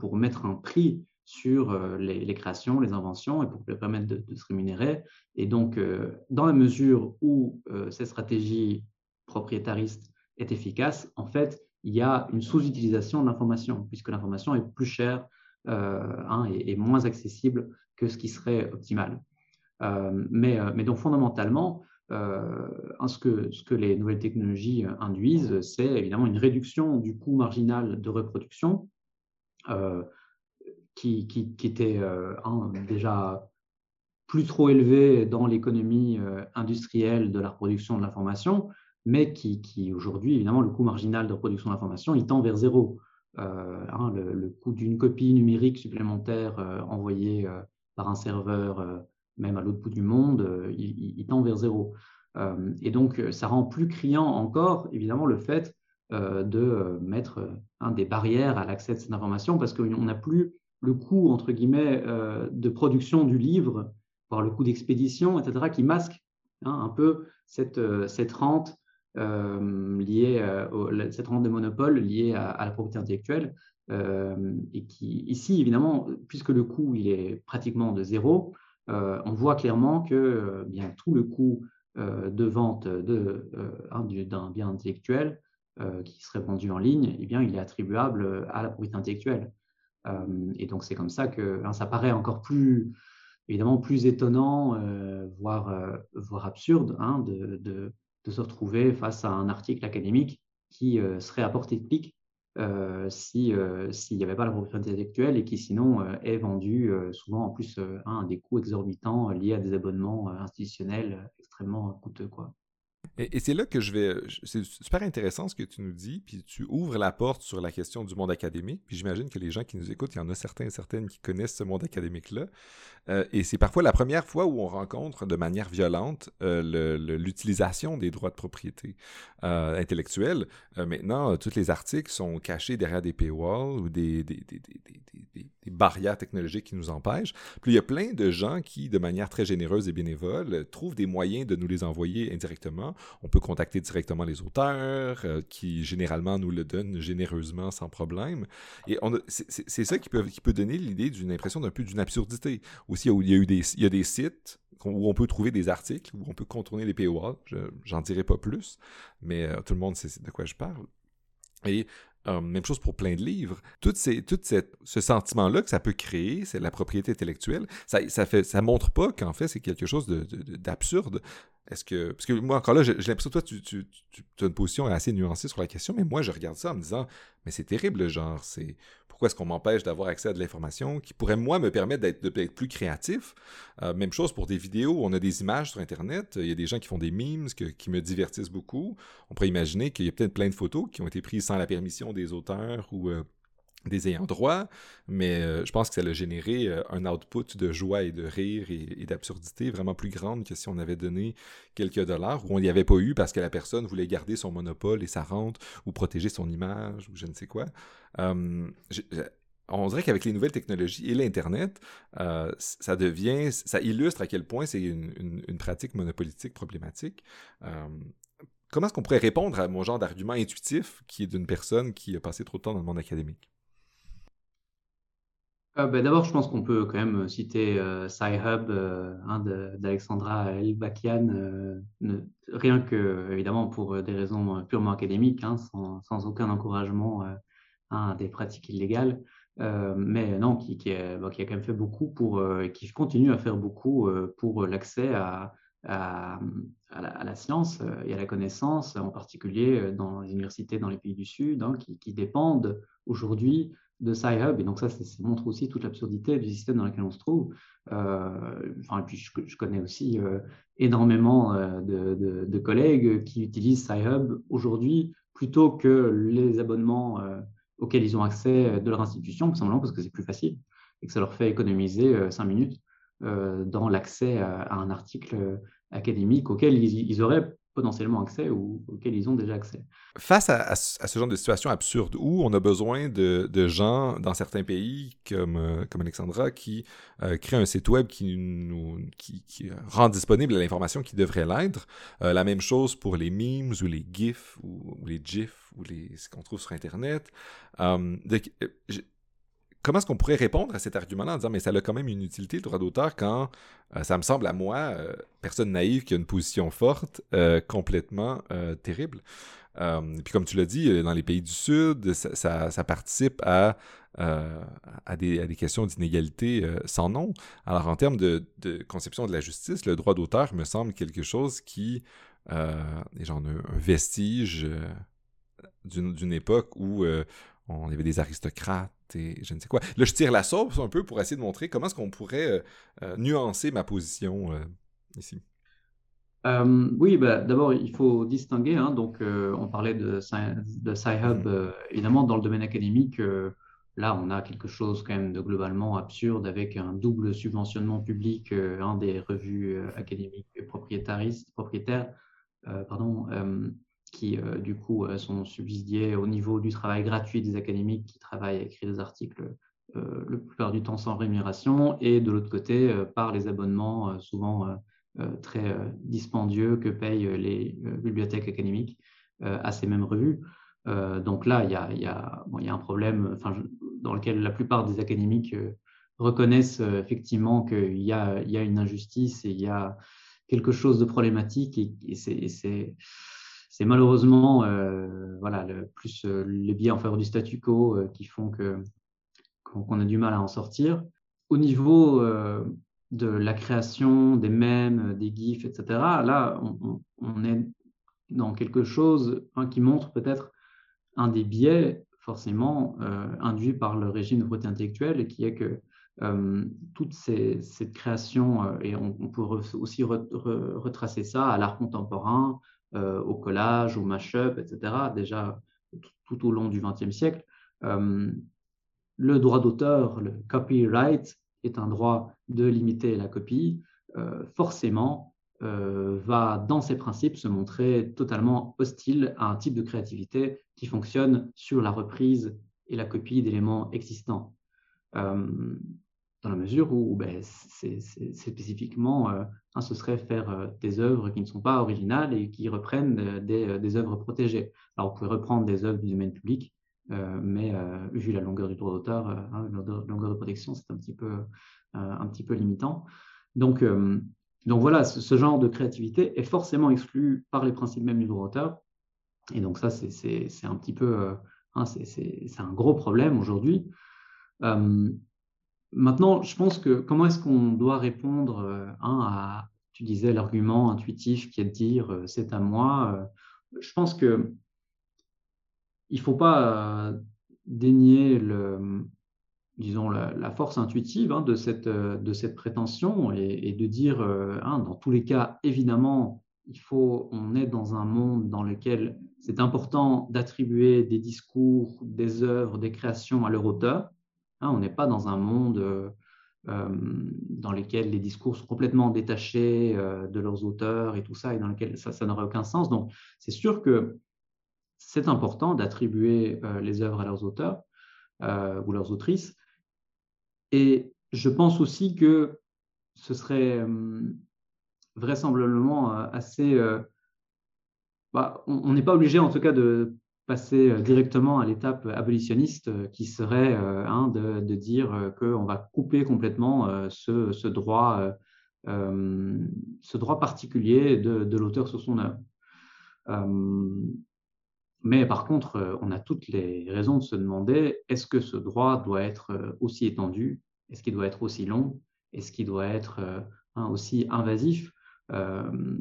pour mettre un prix sur euh, les, créations, les inventions et pour leur permettre de, se rémunérer. Et donc, euh, dans la mesure où euh, cette stratégie propriétariste est efficace, en fait, il y a une sous-utilisation de l'information, puisque l'information est plus chère hein, et, moins accessible que ce qui serait optimal. mais, donc, fondamentalement, ce que les nouvelles technologies induisent, c'est évidemment une réduction du coût marginal de reproduction qui, qui, était euh, déjà plus trop élevé dans l'économie euh, industrielle de la reproduction de l'information, mais qui, qui aujourd'hui, évidemment, le coût marginal de reproduction de l'information, il tend vers zéro. Euh, hein, le, coût d'une copie numérique supplémentaire envoyée par un serveur, même à l'autre bout du monde, il, tend vers zéro. et donc, ça rend plus criant encore, évidemment, le fait de mettre des barrières à l'accès de cette information parce qu'on n'a plus le coût, entre guillemets, euh, de production du livre, par le coût d'expédition, etc., qui masque hein, un peu cette, euh, cette rente euh, liée, cette rente de monopole liée à, la propriété intellectuelle, et qui, ici, évidemment, puisque le coût il est pratiquement de zéro, on voit clairement que bien tout le coût de vente d'un bien intellectuel qui serait vendu en ligne, eh bien, il est attribuable à la propriété intellectuelle. Et donc c'est comme ça que hein, ça paraît encore plus évidemment plus étonnant, voire, voire absurde, hein, de, de, se retrouver face à un article académique qui serait à portée de pic euh, s'il n'y avait pas la propriété intellectuelle et qui sinon est vendu souvent en plus à un des coûts exorbitants liés à des abonnements institutionnels extrêmement coûteux. Quoi. Et, c'est là que je vais. C'est super intéressant ce que tu nous dis, puis tu ouvres la porte sur la question du monde académique. Puis j'imagine que les gens qui nous écoutent, il y en a certains et certaines qui connaissent ce monde académique-là. Euh, et c'est parfois la première fois où on rencontre de manière violente euh, l'utilisation des droits de propriété euh, intellectuelle. maintenant, tous les articles sont cachés derrière des paywalls ou des, des, barrières technologiques qui nous empêchent. Puis il y a plein de gens qui, de manière très généreuse et bénévole, trouvent des moyens de nous les envoyer indirectement. On peut contacter directement les auteurs, qui généralement nous le donnent généreusement sans problème. Et c'est ça qui peut, qui peut donner l'idée d'une impression d'un peu d'une absurdité aussi, il y a, eu des, il y a des sites où on peut trouver des articles, où on peut contourner les paywalls. J'en dirai pas plus, mais euh, tout le monde sait de quoi je parle. Et euh, même chose pour plein de livres. Tout, cette, ce sentiment-là que ça peut créer, c'est la propriété intellectuelle, ça, ça, ça montre pas qu'en fait c'est quelque chose d'absurde. De, Est-ce que. Parce que moi, encore là, j'ai l'impression que toi, tu, tu, tu, as une position assez nuancée sur la question, mais moi, je regarde ça en me disant, mais c'est terrible, genre, c'est pourquoi est-ce qu'on m'empêche d'avoir accès à de l'information qui pourrait, moi, me permettre d'être plus créatif? Euh, même chose pour des vidéos, on a des images sur Internet, il y a des gens qui font des memes qui me divertissent beaucoup. On pourrait imaginer qu'il y a peut-être plein de photos qui ont été prises sans la permission des auteurs ou euh, des ayants droit, mais euh, je pense que ça a généré euh, un output de joie et de rire et, d'absurdité vraiment plus grande que si on avait donné quelques dollars ou on n'y avait pas eu parce que la personne voulait garder son monopole et sa rente ou protéger son image ou je ne sais quoi. Hum, on dirait qu'avec les nouvelles technologies et l'Internet, euh, ça devient, ça illustre à quel point c'est une, pratique monopolitique problématique. Hum, comment est-ce qu'on pourrait répondre à mon genre d'argument intuitif qui est d'une personne qui a passé trop de temps dans le monde académique? Euh, ben, d'abord, je pense qu'on peut quand même citer euh, Sci-Hub euh, hein, d'Alexandra Elbakian, rien que, évidemment, pour des raisons purement académiques, hein, sans, aucun encouragement hein, à des pratiques illégales. mais non, qui, a, quand même fait beaucoup pour, qui continue à faire beaucoup pour l'accès à, la, science et à la connaissance, en particulier dans les universités dans les pays du Sud, qui, dépendent aujourd'hui de Sci-Hub. Et donc ça, ça, montre aussi toute l'absurdité du système dans lequel on se trouve. Euh, enfin, et puis je, connais aussi euh, énormément euh, de, collègues qui utilisent Sci-Hub aujourd'hui plutôt que les abonnements auxquels ils ont accès de leur institution, tout simplement parce que c'est plus facile et que ça leur fait économiser cinq minutes dans l'accès à, un article académique auquel ils auraient potentiellement accès ou auxquels ils ont déjà accès. Face à, ce genre de situation absurde où on a besoin de, gens dans certains pays comme, euh, comme Alexandra qui euh, créent un site web qui, rend disponible l'information qui devrait l'être, euh, la même chose pour les memes ou les GIFs ou, les GIFs ou les, ce qu'on trouve sur Internet comment est-ce qu'on pourrait répondre à cet argument-là en disant mais ça a quand même une utilité le droit d'auteur quand euh, ça me semble à moi, euh, personne naïve qui a une position forte, euh, complètement terrible. puis comme tu l'as dit, dans les pays du Sud, ça, participe à, à, des, questions d'inégalité sans nom. Alors en termes de, conception de la justice, le droit d'auteur me semble quelque chose qui est genre un, vestige d'une époque où on avait des aristocrates et je ne sais quoi. Là, je tire la sauce un peu pour essayer de montrer comment est-ce qu'on pourrait euh, euh, nuancer ma position euh, ici. oui, bah, d'abord, il faut distinguer. Hein, donc, on parlait de, de Sci-Hub, mm-hmm. évidemment, dans le domaine académique. là, on a quelque chose quand même de globalement absurde avec un double subventionnement public un des revues académiques propriétaristes, propriétaires, pardon, qui euh, du coup euh, sont subsidiés au niveau du travail gratuit des académiques qui travaillent à écrire des articles euh, le plupart du temps sans rémunération, et de l'autre côté par les abonnements souvent très dispendieux que payent les bibliothèques académiques à ces mêmes revues. donc là, il y a, y, bon, y a, un problème dans lequel la plupart des académiques reconnaissent effectivement qu'il y, y a, une injustice et il y a quelque chose de problématique et c'est c'est malheureusement euh, voilà, le, plus euh, les biais en faveur du statu quo euh, qui font que qu'on a du mal à en sortir. Au niveau de la création des mèmes, des gifs, etc., là, on, est dans quelque chose hein, qui montre peut-être un des biais forcément induits par le régime de propriété intellectuelle, qui est que toute cette création, et on, peut aussi retracer ça à l'art contemporain, au collage, au mash-up, etc., déjà tout, au long du XXe siècle, le droit d'auteur, le copyright, est un droit de limiter la copie, euh, forcément euh, va, dans ses principes, se montrer totalement hostile à un type de créativité qui fonctionne sur la reprise et la copie d'éléments existants. Euh, dans la mesure où ben, c'est spécifiquement, hein, ce serait faire des œuvres qui ne sont pas originales et qui reprennent des, des œuvres protégées. Alors, on pourrait reprendre des œuvres du domaine public, euh, mais euh, vu la longueur du droit d'auteur, euh, hein, la longueur de protection, c'est un petit peu, un petit peu limitant. Donc, donc voilà, ce, genre de créativité est forcément exclu par les principes même du droit d'auteur. Et donc ça, c'est un petit peu, hein, c'est un gros problème aujourd'hui. Maintenant, je pense que comment est-ce qu'on doit répondre hein, à, tu disais, l'argument intuitif qui est de dire c'est à moi. je pense que il ne faut pas euh, dénier disons, la, force intuitive hein, de, cette, euh, de cette prétention et, de dire, euh, dans tous les cas, évidemment, il faut, on est dans un monde dans lequel c'est important d'attribuer des discours, des œuvres, des créations à leur auteur. Hein, on n'est pas dans un monde dans lequel les discours sont complètement détachés de leurs auteurs et tout ça, et dans lequel ça, n'aurait aucun sens. Donc, c'est sûr que c'est important d'attribuer euh, les œuvres à leurs auteurs euh, ou leurs autrices. Et je pense aussi que ce serait euh, vraisemblablement assez... Bah, on n'est pas obligé en tout cas de passer directement à l'étape abolitionniste qui serait hein, de, dire qu'on va couper complètement ce, droit, ce droit particulier de, l'auteur sur son œuvre. Mais par contre, euh, on a toutes les raisons de se demander, est-ce que ce droit doit être euh, aussi étendu? Est-ce qu'il doit être aussi long? Est-ce qu'il doit être euh, aussi invasif?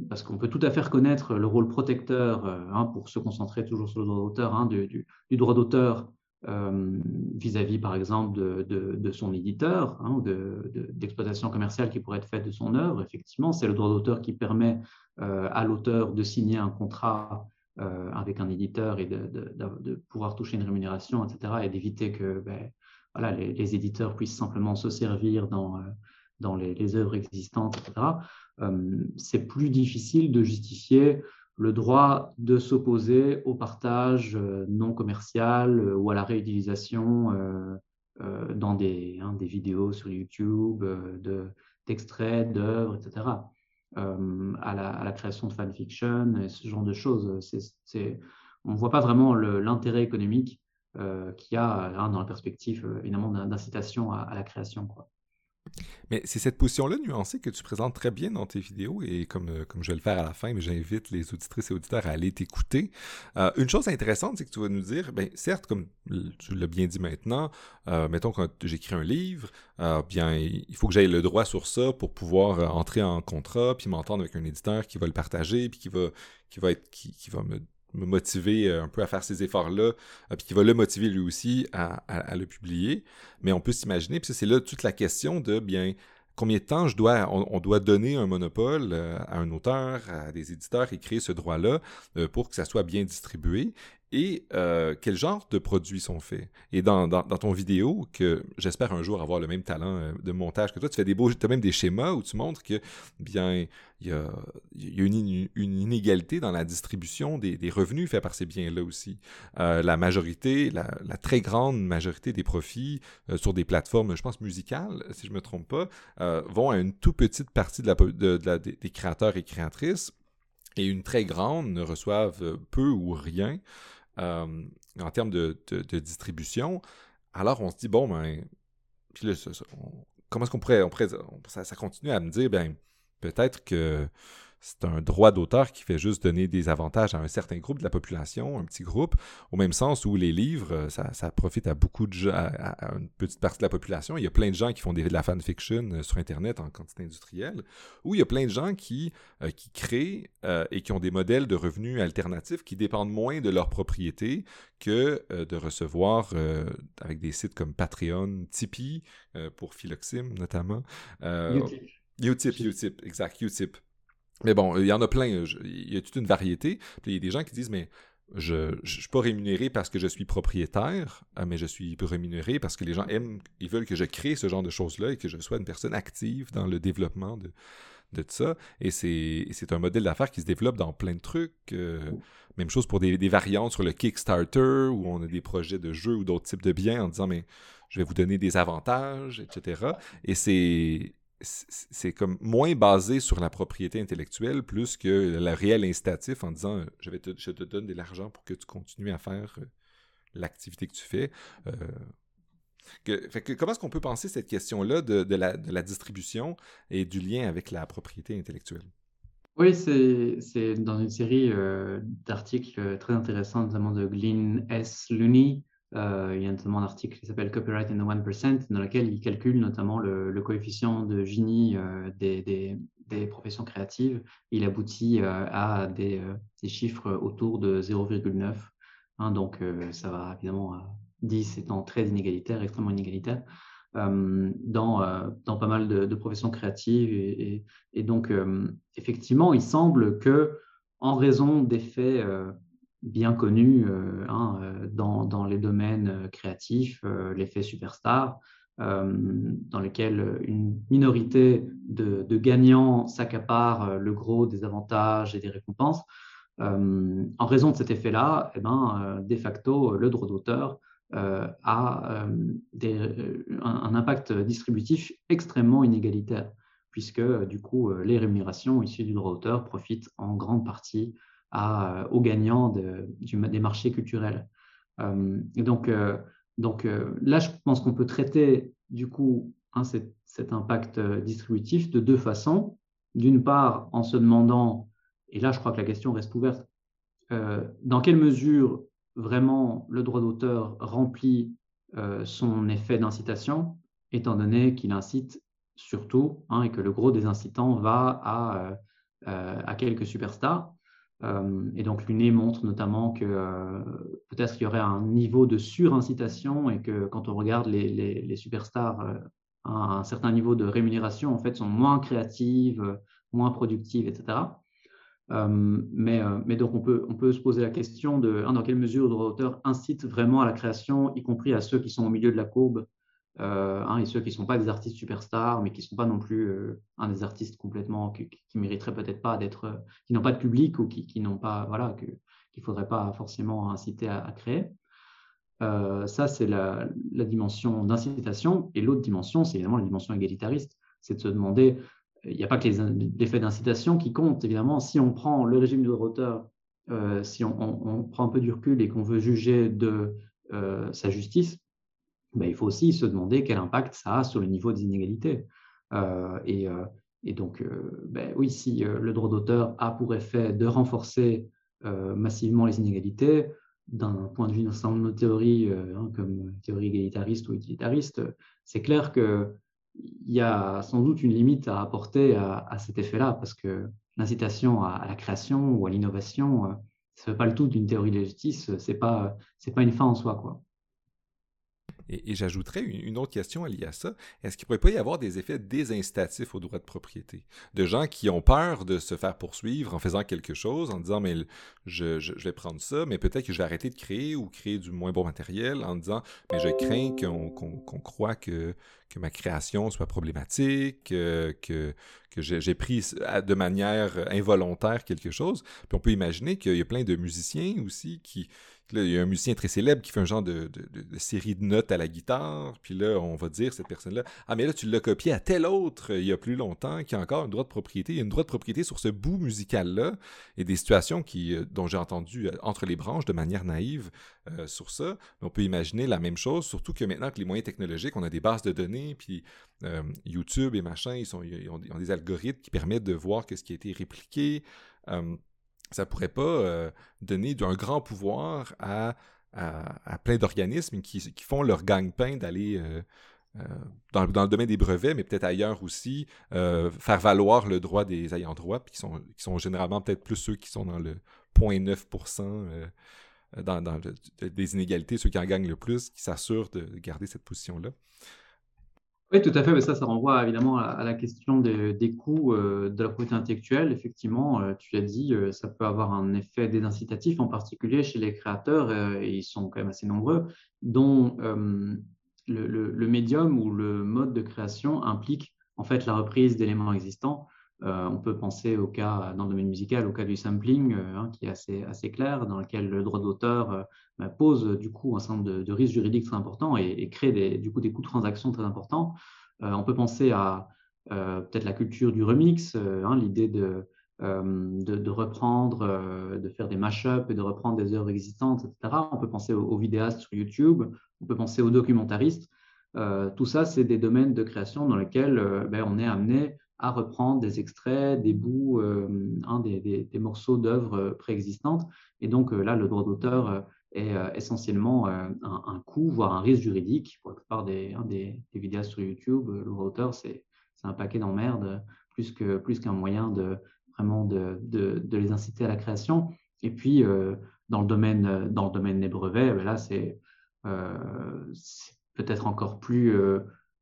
Parce qu'on peut tout à fait reconnaître le rôle protecteur, hein, pour se concentrer toujours sur le droit d'auteur, hein, du, droit d'auteur vis-à-vis, par exemple, de, son éditeur, ou d'exploitation commerciale qui pourrait être faite de son œuvre. Effectivement, c'est le droit d'auteur qui permet à l'auteur de signer un contrat euh, avec un éditeur et de, pouvoir toucher une rémunération, etc., et d'éviter que ben, voilà, les, éditeurs puissent simplement se servir dans, euh, dans les, œuvres existantes, etc., euh, c'est plus difficile de justifier le droit de s'opposer au partage non commercial ou à la réutilisation dans des, hein, des vidéos sur YouTube, d'extraits, d'œuvres, etc. Euh, à, la, création de fanfiction et ce genre de choses. on ne voit pas vraiment l'intérêt économique euh, qu'il y a hein, dans la perspective euh, évidemment d'incitation à, la création. Mais c'est cette position-là nuancée que tu présentes très bien dans tes vidéos et comme, euh, comme je vais le faire à la fin, mais j'invite les auditrices et auditeurs à aller t'écouter. Euh, une chose intéressante, c'est que tu vas nous dire, ben certes, comme tu l'as bien dit maintenant, euh, mettons quand j'écris un livre, bien il faut que j'aille le droit sur ça pour pouvoir entrer en contrat, puis m'entendre avec un éditeur qui va le partager, puis qui va, qui va être, qui va me me motiver euh, un peu à faire ces efforts-là, euh, puis qui va le motiver lui aussi à, le publier. Mais on peut s'imaginer, puis c'est là toute la question de bien combien de temps je dois, on, doit donner un monopole euh, à un auteur, à des éditeurs et créer ce droit-là pour que ça soit bien distribué et euh, quel genre de produits sont faits? Et dans, dans, ton vidéo, que j'espère un jour avoir le même talent euh, de montage que toi, tu fais des beaux, as même des schémas où tu montres que bien il y a, y a une, inégalité dans la distribution des, des, revenus faits par ces biens-là aussi. Euh, la majorité, la, la, très grande majorité des profits sur des plateformes, je pense musicales, si je me trompe pas, vont à une toute petite partie de la, de, la, des créateurs et créatrices et une très grande ne reçoivent peu ou rien. Euh, en termes de, distribution. Alors, on se dit, bon, ben, comment est-ce qu'on pourrait, pourrait ça, continue à me dire, ben, peut-être que c'est un droit d'auteur qui fait juste donner des avantages à un certain groupe de la population, un petit groupe, au même sens où les livres, euh, ça, profite à beaucoup de gens, à, une petite partie de la population. Il y a plein de gens qui font des, de la fanfiction euh, sur Internet en quantité industrielle, ou il y a plein de gens qui, euh, qui créent et qui ont des modèles de revenus alternatifs qui dépendent moins de leur propriété que de recevoir avec des sites comme Patreon, Tipeee, pour Philoxime notamment. Utip. Utip, Utip, exact, Utip. Mais bon, il y en a plein. Il y a toute une variété. Puis il y a des gens qui disent, mais je ne suis pas rémunéré parce que je suis propriétaire, euh, mais je suis rémunéré parce que les gens aiment, ils veulent que je crée ce genre de choses-là et que je sois une personne active dans le développement de, de ça. Et c'est un modèle d'affaires qui se développe dans plein de trucs. Euh, même chose pour des, des, variantes sur le Kickstarter, où on a des projets de jeux ou d'autres types de biens en disant, mais je vais vous donner des avantages, etc. Et c'est c'est comme moins basé sur la propriété intellectuelle plus que le réel incitatif en disant je, vais te, je donne de l'argent pour que tu continues à faire euh, l'activité que tu fais. Euh, comment est-ce qu'on peut penser cette question-là de, de, la, distribution et du lien avec la propriété intellectuelle? Oui, c'est dans une série euh, d'articles très intéressants, notamment de Glyn S. Looney, euh, il y a notamment un article qui s'appelle Copyright in the 1%, dans lequel il calcule notamment le, coefficient de Gini euh, des, des, professions créatives. Il aboutit euh, à des, des, chiffres autour de 0,9. Hein, donc, ça va évidemment à 10 étant très inégalitaire, extrêmement inégalitaire. dans, pas mal de, professions créatives. Et, et donc, effectivement, il semble que, en raison d'effets bien connu euh, hein, euh, dans, les domaines euh, créatifs, l'effet superstar, dans lequel une minorité de, gagnants s'accapare le gros des avantages et des récompenses. en raison de cet effet-là, eh ben, de facto, le droit d'auteur a un, impact distributif extrêmement inégalitaire, puisque du coup, les rémunérations issues du droit d'auteur profitent en grande partie à, euh, aux gagnants de, des marchés culturels. Euh, donc, euh, là, je pense qu'on peut traiter du coup hein, cet, impact distributif de deux façons. D'une part, en se demandant, et là je crois que la question reste ouverte, dans quelle mesure vraiment le droit d'auteur remplit son effet d'incitation, étant donné qu'il incite surtout, hein, et que le gros des incitants va à quelques superstars. Euh, et donc l'UNE montre notamment que euh, peut-être qu'il y aurait un niveau de surincitation et que quand on regarde les, superstars euh, à un certain niveau de rémunération, en fait, sont moins créatives, moins productives, etc. mais, donc on peut, se poser la question de hein, dans quelle mesure le droit d'auteur incite vraiment à la création, y compris à ceux qui sont au milieu de la courbe euh, hein, et ceux qui ne sont pas des artistes superstars, mais qui ne sont pas non plus euh, un des artistes complètement qui, qui mériteraient peut-être pas d'être, euh, qui n'ont pas de public ou qui, n'ont pas, voilà, qu'il ne faudrait pas forcément inciter à, créer. ça, c'est la, dimension d'incitation. Et l'autre dimension, c'est évidemment la dimension égalitariste. C'est de se demander, il n'y a pas que les effets d'incitation qui comptent, évidemment. Si on prend le régime de auteur, si on, on, prend un peu du recul et qu'on veut juger de sa justice, ben, il faut aussi se demander quel impact ça a sur le niveau des inégalités. Euh, et, euh, et, donc, euh, ben, oui, si le droit d'auteur a pour effet de renforcer massivement les inégalités, d'un point de vue d'ensemble de nos théories, hein, comme théorie égalitariste ou utilitariste, c'est clair qu'il y a sans doute une limite à apporter à, cet effet-là, parce que l'incitation à, la création ou à l'innovation, ce n'est pas le tout d'une théorie de la justice, ce n'est pas, pas une fin en soi. Quoi. Et, j'ajouterais une, autre question liée à ça. Est-ce qu'il ne pourrait pas y avoir des effets désincitatifs au droit de propriété? De gens qui ont peur de se faire poursuivre en faisant quelque chose, en disant, mais je, vais prendre ça, mais peut-être que je vais arrêter de créer ou créer du moins bon matériel, en disant, mais je crains qu'on croit que, ma création soit problématique, que, que j'ai pris de manière involontaire quelque chose. Puis on peut imaginer qu'il y a plein de musiciens aussi qui il y a un musicien très célèbre qui fait un genre de, série de notes à la guitare. Puis là, on va dire, cette personne-là, ah, mais là, tu l'as copié à tel autre il y a plus longtemps qui a encore un droit de propriété. Il y a un droit de propriété sur ce bout musical-là. Et des situations euh, dont j'ai entendu euh, entre les branches de manière naïve euh, sur ça. on peut imaginer la même chose, surtout que maintenant que les moyens technologiques, on a des bases de données, puis YouTube et machin, ils, ont, des d'algorithme qui permet de voir ce qui a été répliqué. Euh, ça pourrait pas donner un grand pouvoir à, plein d'organismes qui, font leur gagne-pain d'aller dans, le domaine des brevets, mais peut-être ailleurs aussi, faire valoir le droit des ayants droit, qui sont, qui sont généralement peut-être plus ceux qui sont dans le 0.9% dans, dans des inégalités, ceux qui en gagnent le plus, qui s'assurent de garder cette position-là. Oui, tout à fait. Mais ça, ça renvoie évidemment à, la question des, coûts euh, de la propriété intellectuelle. Effectivement, euh, tu l'as dit, euh, ça peut avoir un effet désincitatif, en particulier chez les créateurs, et ils sont quand même assez nombreux, dont le, médium ou le mode de création implique en fait la reprise d'éléments existants. On peut penser au cas, dans le domaine musical, au cas du sampling, hein, qui est assez, assez clair, dans lequel le droit d'auteur bah, pose du coup un certain nombre de, risques juridiques très importants et, crée des, du coup des coûts de transaction très importants. Euh, on peut penser à euh, peut-être la culture du remix, euh, hein, l'idée de, de, reprendre, de faire des mash-ups et de reprendre des œuvres existantes, etc. On peut penser aux, vidéastes sur YouTube, on peut penser aux documentaristes. tout ça, c'est des domaines de création dans lesquels ben, on est amené à reprendre des extraits, des bouts, hein, des, morceaux d'œuvres préexistantes. Et donc là, le droit d'auteur est euh, essentiellement euh, un, coût, voire un risque juridique. Pour la plupart des, hein, sur YouTube, euh, le droit d'auteur, c'est un paquet d'emmerdes plus qu'un moyen de vraiment les inciter à la création. Et puis, dans, le domaine, dans le domaine des brevets, ben là, c'est peut-être encore plus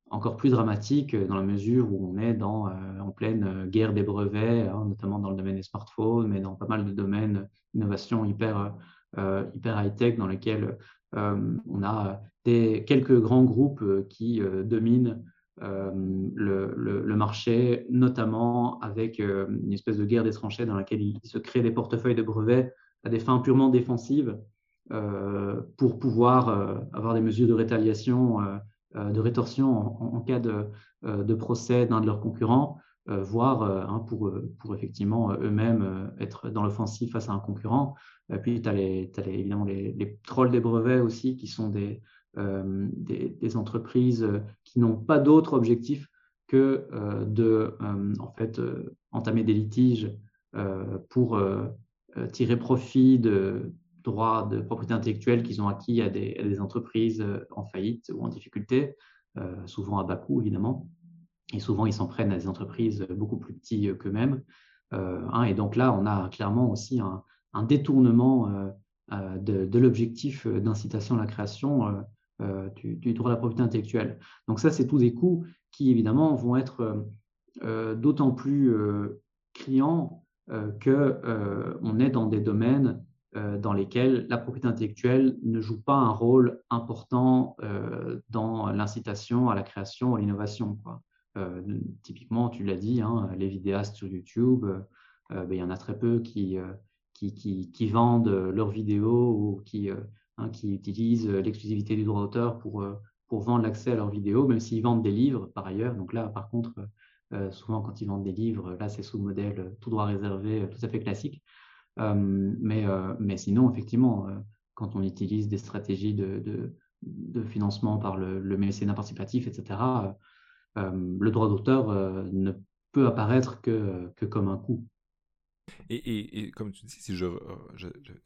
encore plus dramatique dans la mesure où on est dans, en pleine guerre des brevets, hein, notamment dans le domaine des smartphones, mais dans pas mal de domaines d'innovation hyper, euh, hyper high-tech dans lesquels euh, on a des, quelques grands groupes euh, qui dominent le, marché, notamment avec une espèce de guerre des tranchées dans laquelle il, se crée des portefeuilles de brevets à des fins purement défensives pour pouvoir avoir des mesures de rétaliation, de rétorsion en, cas de, de procès d'un de leurs concurrents. voire hein, pour, effectivement eux-mêmes être dans l'offensive face à un concurrent. Et puis, tu as, évidemment les, trolls des brevets aussi, qui sont des, euh, entreprises euh, qui n'ont pas d'autre objectif que euh, de en fait, entamer des litiges pour tirer profit de droits de propriété intellectuelle qu'ils ont acquis à des, entreprises en faillite ou en difficulté, souvent à bas coût évidemment. Et souvent, ils s'en prennent à des entreprises beaucoup plus petites qu'eux-mêmes. Hein, et donc là, on a clairement aussi un, détournement euh, euh, de, l'objectif d'incitation à la création euh, du, droit de la propriété intellectuelle. Donc ça, c'est tous des coûts qui, évidemment, vont être d'autant plus criants qu'on est dans des domaines dans lesquels la propriété intellectuelle ne joue pas un rôle important dans l'incitation à la création, à l'innovation. typiquement, tu l'as dit, hein, les vidéastes sur YouTube, ben, il y en a très peu qui, vendent leurs vidéos ou qui, euh, hein, utilisent l'exclusivité du droit d'auteur pour, euh, pour vendre l'accès à leurs vidéos, même s'ils vendent des livres par ailleurs. Donc là, par contre, euh, souvent quand ils vendent des livres, là, c'est sous modèle tout droit réservé, tout à fait classique. Mais, mais sinon, effectivement, quand on utilise des stratégies de, financement par le, le, mécénat participatif, etc., le droit d'auteur ne peut apparaître que, que comme un coût. Et, comme tu dis, si je,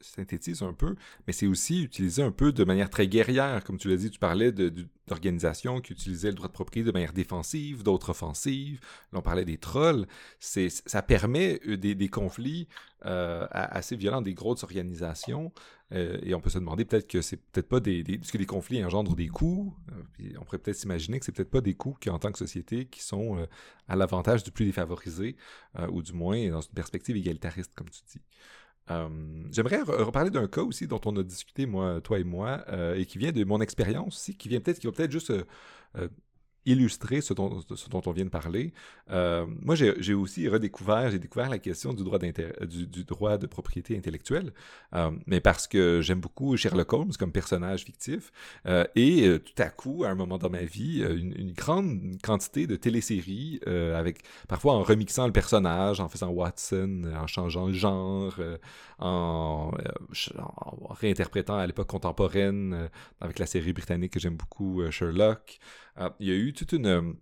synthétise un peu, mais c'est aussi utilisé un peu de manière très guerrière. Comme tu l'as dit, tu parlais d'organisations qui utilisaient le droit de propriété de manière défensive, d'autres offensives. Là, on parlait des trolls. Ça permet euh, des, conflits euh, assez violents des grosses organisations euh, et on peut se demander peut-être que c'est peut-être pas des, des, que des conflits engendrent des coûts. Euh, on pourrait peut-être s'imaginer que c'est peut-être pas des coûts qui, en tant que société, qui sont euh, à l'avantage du plus défavorisé, ou du moins dans une perspective égalitariste, comme tu dis. J'aimerais reparler d'un cas aussi dont on a discuté, moi, toi et moi, et qui vient de mon expérience aussi, qui vient peut-être, qui va peut-être juste illustrer ce dont, on vient de parler. Euh, moi, j'ai aussi redécouvert, j'ai découvert la question du droit, de propriété intellectuelle, euh, mais parce que j'aime beaucoup Sherlock Holmes comme personnage fictif, euh, et tout à coup, à un moment dans ma vie, une, grande quantité de téléséries, avec parfois en remixant le personnage, en faisant Watson, en changeant le genre, en, en, réinterprétant à l'époque contemporaine, avec la série britannique que j'aime beaucoup, Sherlock. Il y a eu toute une,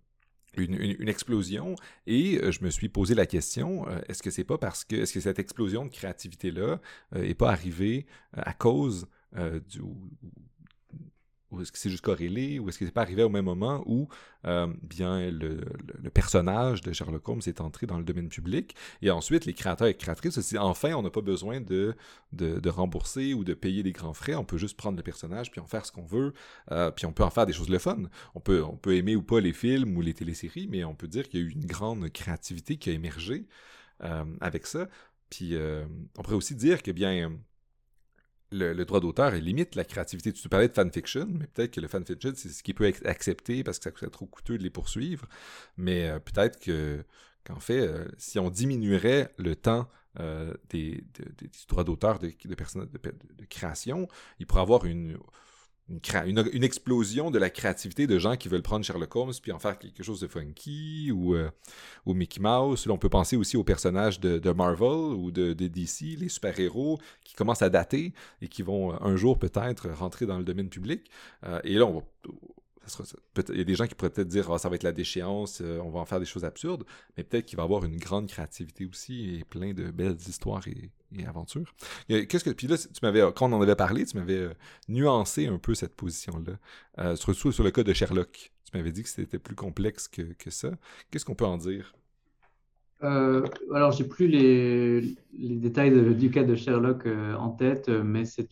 une, explosion et je me suis posé la question est-ce que c'est pas parce que est-ce que cette explosion de créativité là est pas arrivée à cause du ou est-ce que c'est juste corrélé, ou est-ce que c'est pas arrivé au même moment où euh, bien le, personnage de Sherlock Holmes est entré dans le domaine public, et ensuite les créateurs et créatrices enfin on n'a pas besoin de, rembourser ou de payer des grands frais, on peut juste prendre le personnage puis en faire ce qu'on veut, euh, puis on peut en faire des choses le fun. On peut, on peut aimer ou pas les films ou les téléséries, mais on peut dire qu'il y a eu une grande créativité qui a émergé euh, avec ça. Puis on pourrait aussi dire que bien le, droit d'auteur limite la créativité. Tu parlais de fanfiction, mais peut-être que le fanfiction, c'est ce qui peut être accepté parce que ça serait trop coûteux de les poursuivre. Mais euh, peut-être que qu'en fait, euh, si on diminuerait le temps euh, des, droits d'auteur de, de, de, création, il pourrait avoir une, une, explosion de la créativité de gens qui veulent prendre Sherlock Holmes puis en faire quelque chose de funky ou, euh, Mickey Mouse. Là, on peut penser aussi aux personnages de, Marvel ou de, DC, les super-héros qui commencent à dater et qui vont euh, un jour peut-être rentrer dans le domaine public. Euh, et là, on va, il y a des gens qui pourraient peut-être dire ah, ça va être la déchéance, on va en faire des choses absurdes, mais peut-être qu'il va y avoir une grande créativité aussi et plein de belles histoires et, et aventure. Qu'est-ce que puis là tu m'avais quand on en avait parlé, tu m'avais euh, nuancé un peu cette position-là. Euh, surtout sur le cas de Sherlock, tu m'avais dit que c'était plus complexe que ça. Qu'est-ce qu'on peut en dire? Euh, alors, j'ai plus les, détails du cas de Sherlock euh, en tête, mais c'est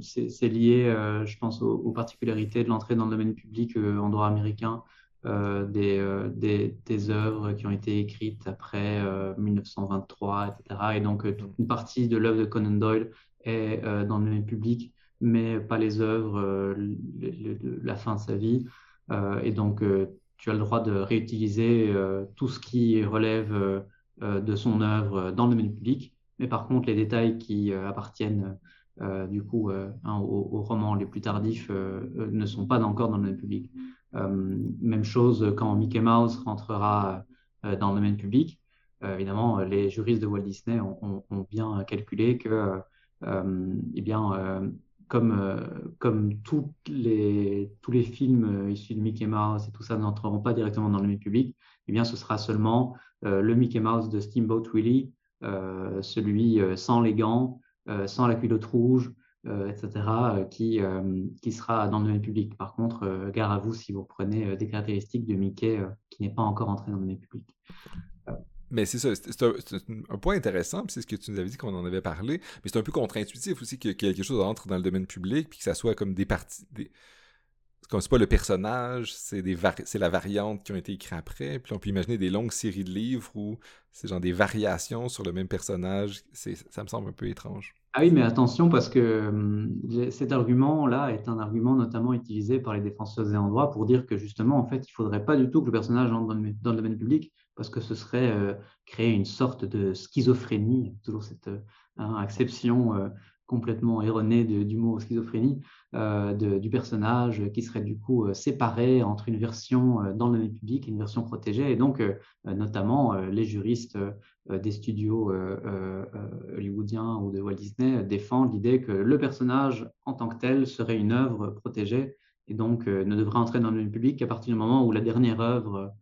c'est lié, je pense, aux, particularités de l'entrée dans le domaine public en droit américain. Euh, des, euh, œuvres qui ont été écrites après 1923, euh, etc. Et donc, une partie de l'œuvre de Conan Doyle est dans le domaine public, mais pas les œuvres de la fin de sa vie. et donc, tu as le droit de réutiliser tout ce qui relève de son œuvre dans le domaine public. Mais par contre, les détails qui appartiennent du coup hein, aux, romans les plus tardifs ne sont pas encore dans le domaine public. Euh, même chose quand Mickey Mouse rentrera euh, dans le domaine public. Euh, évidemment, les juristes de Walt Disney ont, bien calculé que, eh bien, comme, comme tous, les, films issus de Mickey Mouse et tout ça n'entreront pas directement dans le domaine public, eh bien, ce sera seulement le Mickey Mouse de Steamboat Willie, celui sans les gants, sans la culotte rouge, euh, etc., euh, qui, euh, qui sera dans le domaine public. Par contre, gare à vous si vous prenez des caractéristiques de Mickey qui n'est pas encore entré dans le domaine public. Mais c'est ça, c'est un, point intéressant, c'est ce que tu nous avais dit qu'on en avait parlé, mais c'est un peu contre-intuitif aussi que, quelque chose entre dans le domaine public, puis que ça soit comme des parties, des, comme c'est pas le personnage, c'est c'est la variante qui ont été écrites après. Puis on peut imaginer des longues séries de livres où c'est genre des variations sur le même personnage. Ça me semble un peu étrange. Ah oui, mais attention parce que hum, cet argument-là est un argument notamment utilisé par les défenseurs des droit pour dire que justement, en fait, il faudrait pas du tout que le personnage entre dans le, domaine public parce que ce serait euh, créer une sorte de schizophrénie, toujours cette euh, hein, acception euh, complètement erroné du mot schizophrénie euh, du personnage qui serait du coup séparé entre une version dans le domaine public et une version protégée. Et donc, notamment, les juristes des studios hollywoodiens ou de Walt Disney défendent l'idée que le personnage en tant que tel serait une œuvre protégée et donc ne devrait entrer dans le domaine public qu'à partir du moment où la dernière œuvre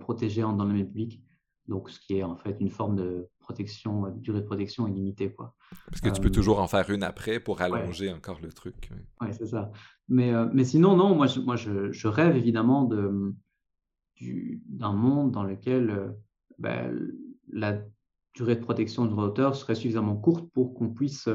protégée entre dans le domaine public. Donc, ce qui est en fait une forme de protection, euh, durée de protection est limitée. Quoi. Parce que tu peux euh, toujours en faire une après pour allonger encore le truc. Oui, c'est ça. Mais, euh, mais sinon, non, moi, je, moi je, rêve évidemment d'un monde dans lequel ben, la durée de protection de l'auteur serait suffisamment courte pour qu'on puisse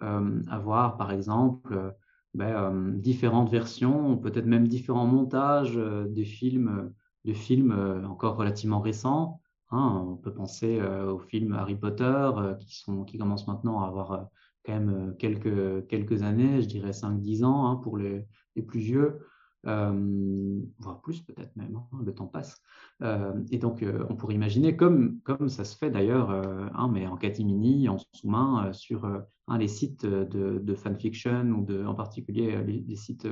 avoir, par exemple, ben, différentes versions, peut-être même différents montages des films, de films encore relativement récents, Hein, on peut penser euh, aux films Harry Potter euh, qui, sont, qui commencent maintenant à avoir euh, quand même quelques, quelques années, je dirais 5-10 ans hein, pour les, les, plus vieux, voire plus peut-être même, hein, le temps passe. et donc on pourrait imaginer, comme, comme ça se fait d'ailleurs, mais en catimini, en sous-main, sur les sites de, de, fanfiction ou de, en particulier les, sites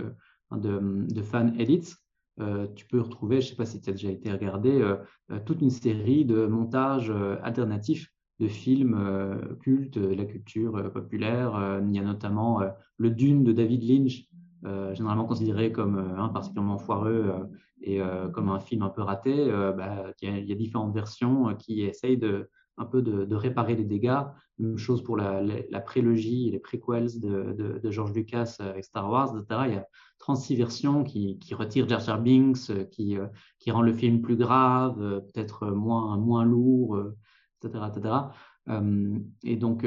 de, de fan edits, euh, tu peux retrouver, je ne sais pas si tu as déjà été regardé, euh, euh, toute une série de montages alternatifs de films cultes, de la culture populaire. il y a notamment le Dune de David Lynch, généralement considéré comme un particulièrement foireux et comme un film un peu raté, bah, il, y a, différentes versions qui essayent de, un peu de, réparer les dégâts. Même chose pour la, la, prélogie, les prequels de, de, George Lucas avec Star Wars, etc. Il y a 36 versions qui, qui retirent Jar Jar Binks, qui, qui rend le film plus grave, peut-être moins, moins lourd, etc. etc. et donc,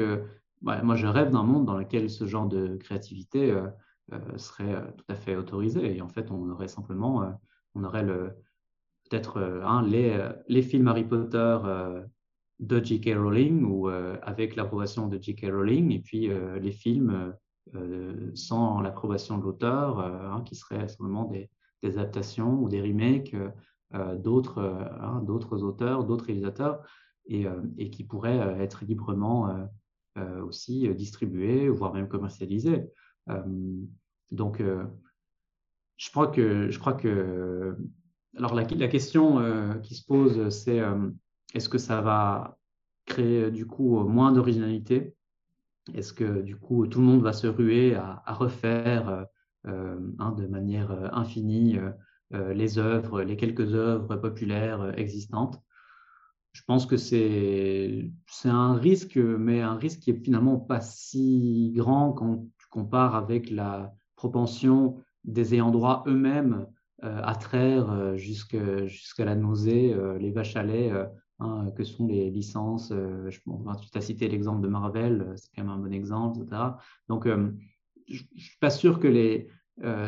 moi, je rêve d'un monde dans lequel ce genre de créativité serait tout à fait autorisé. Et en fait, on aurait simplement, on aurait le, peut-être hein, les, les films Harry Potter de J.K. Rowling ou euh, avec l'approbation de J.K. Rowling, et puis euh, les films euh, sans l'approbation de l'auteur, hein, qui seraient simplement des, adaptations ou des remakes d'autres hein, auteurs, d'autres réalisateurs, et, qui pourraient être librement aussi distribués, voire même commercialisés. donc, je crois que, je crois que alors la, la question qui se pose, c'est est-ce que ça va créer euh, du coup euh, moins d'originalité? Est-ce que du coup tout le monde va se ruer à, refaire euh, hein, de manière infinie les œuvres, les quelques œuvres populaires existantes? Je pense que c'est un risque, mais un risque qui est finalement pas si grand quand tu compares avec la propension des ayants droit eux-mêmes à traire jusqu'à la nausée les vaches à lait Hein, que sont les licences. Euh, je, tu as cité l'exemple de Marvel, euh, c'est quand même un bon exemple, etc. Donc, euh, je ne suis pas sûr que les.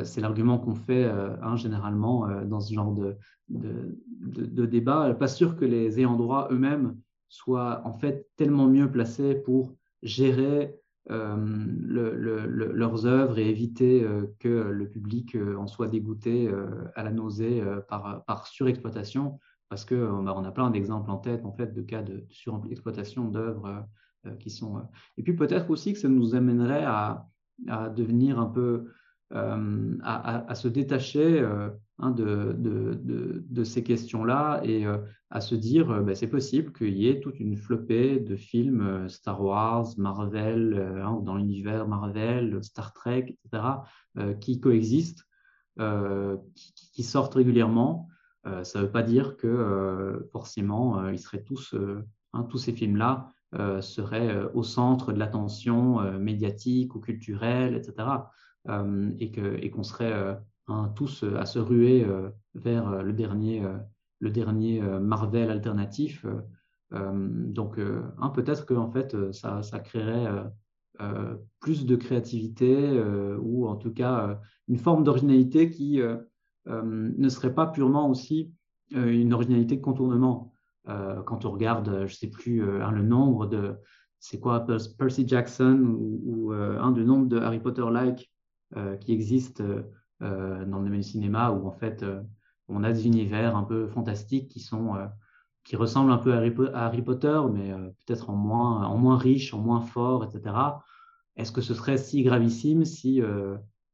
c'est l'argument qu'on fait hein, généralement dans ce genre de, de, de, débat. Pas sûr que les ayants droit eux-mêmes soient en fait tellement mieux placés pour gérer leurs œuvres et éviter que le public en soit dégoûté à la nausée par, par surexploitation parce qu'on euh, bah, on a plein d'exemples en tête en fait de cas de surexploitation d'œuvres euh, euh, qui sont. Et puis peut-être aussi que ça nous amènerait à, devenir un peu à, se détacher hein, de, ces questions-là et à se dire bah, c'est possible qu'il y ait toute une flopée de films Star Wars, Marvel, hein, dans l'univers Marvel, Star Trek, etc., qui coexistent, qui, sortent régulièrement. Euh, ça ne veut pas dire que euh, forcément, euh, ils seraient tous, hein, tous ces films-là seraient au centre de l'attention médiatique ou culturelle, etc. et qu'on serait hein, tous à se ruer vers le dernier, le dernier Marvel alternatif. donc, hein, peut-être que en fait, ça, ça créerait plus de créativité ou en tout cas une forme d'originalité qui ne serait pas purement aussi euh, une originalité de contournement. Euh, quand on regarde, je ne sais plus le nombre de, c'est quoi, Percy Jackson ou, un de nombre de Harry Potter-like qui existent dans le domaine du cinéma où en fait on a des univers un peu fantastiques qui sont qui ressemblent un peu à Harry, Potter, mais peut-être en moins, en moins riche, en moins fort, etc. Est-ce que ce serait si gravissime si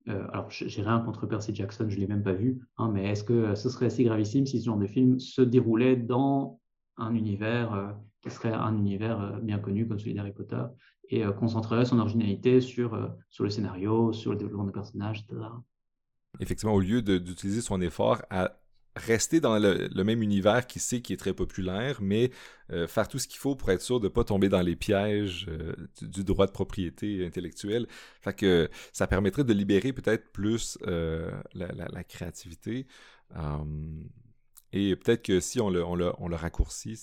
euh, alors, j'ai rien contre Percy Jackson, je ne l'ai même pas vu, hein, mais est-ce que ce serait assez gravissime si ce genre de film se déroulait dans un univers euh, qui serait un univers euh, bien connu comme celui d'Harry Potter et concentrerait son originalité sur, sur le scénario, sur le développement des personnages, etc. Effectivement, au lieu d'utiliser son effort à rester dans le, même univers qui sait qui est très populaire, mais euh, faire tout ce qu'il faut pour être sûr de ne pas tomber dans les pièges euh, du, droit de propriété intellectuelle. Ça permettrait de libérer peut-être plus euh, la, créativité. et peut-être que si on le, raccourcit,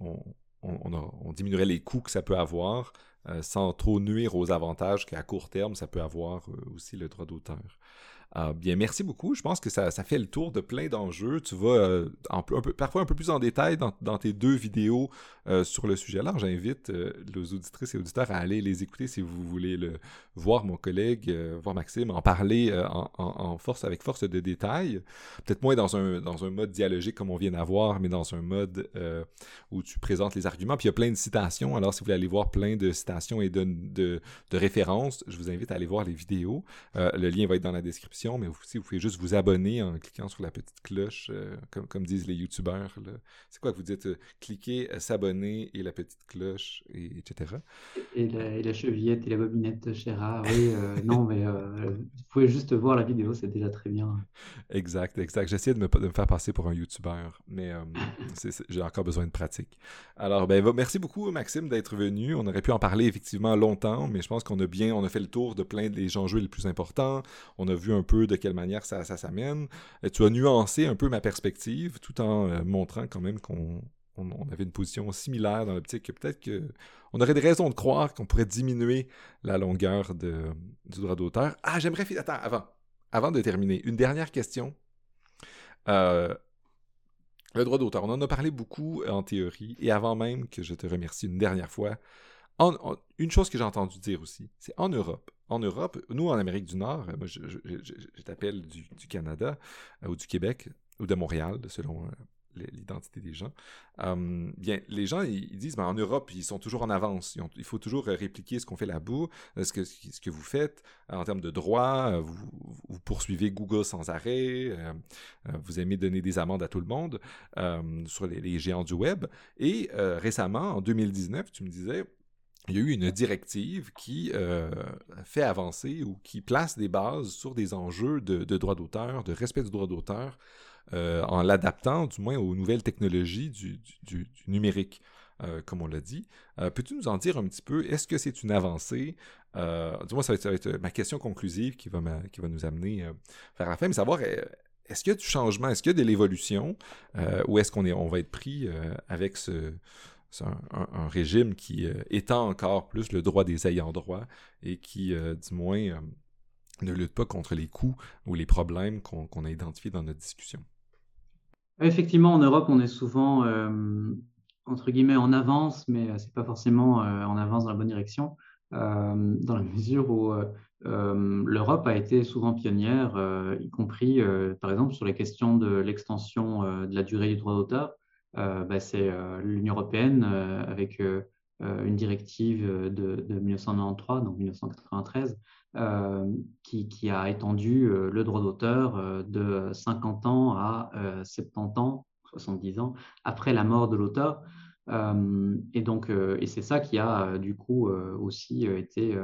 on, diminuerait les coûts que ça peut avoir sans trop nuire aux avantages qu'à court terme, ça peut avoir aussi le droit d'auteur. Ah, bien, merci beaucoup. Je pense que ça, fait le tour de plein d'enjeux. Tu vas euh, parfois un peu plus en détail dans, tes deux vidéos euh, sur le sujet. Alors, j'invite euh, les auditrices et auditeurs à aller les écouter si vous voulez le, voir mon collègue, voir Maxime, en parler en, force, avec force de détail. Peut-être moins dans un, dans un mode dialogique comme on vient d'avoir, mais dans un mode où tu présentes les arguments. Puis il y a plein de citations. Alors, si vous voulez aller voir plein de citations et de, de références, je vous invite à aller voir les vidéos. le lien va être dans la description description, mais aussi vous pouvez juste vous abonner en cliquant sur la petite cloche, euh, comme, comme, disent les youtubeurs. C'est quoi que vous dites euh, Cliquez, s'abonner et la petite cloche, et, etc. Et la, chevillette et la bobinette Chéra, oui, non, mais vous pouvez juste voir la vidéo, c'est déjà très bien. Exact, exact. J'essaie de me, de me faire passer pour un youtubeur, mais j'ai encore besoin de pratique. Alors, ben, merci beaucoup, Maxime, d'être venu. On aurait pu en parler effectivement longtemps, mais je pense qu'on a bien, on a fait le tour de plein des enjeux les plus importants. On a vu un peu de quelle manière ça, s'amène. Tu as nuancé un peu ma perspective tout en euh, montrant quand même qu'on avait une position similaire dans l'optique que peut-être qu'on aurait des raisons de croire qu'on pourrait diminuer la longueur de, du droit d'auteur. Ah, j'aimerais... Attends, avant, avant de terminer, une dernière question. Euh, le droit d'auteur, on en a parlé beaucoup en théorie, et avant même que je te remercie une dernière fois, une chose que j'ai entendu dire aussi, c'est en Europe. En Europe, nous en Amérique du Nord, moi je, t'appelle du, Canada euh, ou du Québec ou de Montréal, selon euh, l'identité des gens. Hum, bien, les gens, ils, disent, ben, en Europe, ils sont toujours en avance. il faut toujours euh, répliquer ce qu'on fait là-bas, ce que, ce que vous faites en termes de droit. Vous, vous, poursuivez Google sans arrêt. vous aimez donner des amendes à tout le monde hum, sur les, géants du web. Et récemment, en 2019, tu me disais, il y a eu une directive qui euh, fait avancer ou qui place des bases sur des enjeux de, droit d'auteur, de respect du droit d'auteur, euh, en l'adaptant du moins aux nouvelles technologies du, numérique, euh, comme on l'a dit. Peux-tu nous en dire un petit peu? Est-ce que c'est une avancée? du moins, ça va, être, ma question conclusive qui va, qui va nous amener vers la fin, mais savoir est-ce qu'il y a du changement, est-ce qu'il y a de l'évolution, ou est-ce qu'on est, on va être pris avec ce c'est un, régime qui euh, étend encore plus le droit des ayants droit et qui, euh, du moins, euh, ne lutte pas contre les coûts ou les problèmes qu'on a identifiés dans notre discussion. Effectivement, en Europe, on est souvent, entre guillemets, en avance, mais ce n'est pas forcément en avance dans la bonne direction, dans la mesure où l'Europe a été souvent pionnière, y compris, par exemple, sur les questions de l'extension de la durée du droit d'auteur. Euh, bah, c'est euh, l'Union européenne euh, avec une directive de, 1993, donc 1993, qui, qui, a étendu le droit d'auteur de 50 ans à 70 ans, 70 ans après la mort de l'auteur. et donc, et c'est ça qui a du coup aussi été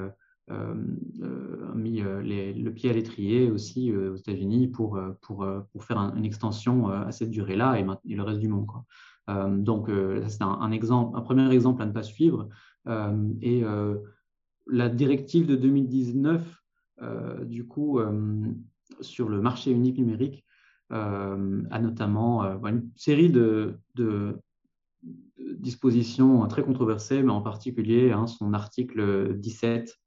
mis le pied à l'étrier aussi aux États-Unis pour, pour, pour faire une extension à cette durée-là et, le reste du monde. Euh, donc, euh, c'est un, un premier exemple à ne pas suivre. Euh, et la directive de 2019, du coup, sur le marché unique numérique, a notamment une série de, dispositions très controversées, mais en particulier hein, son article 17,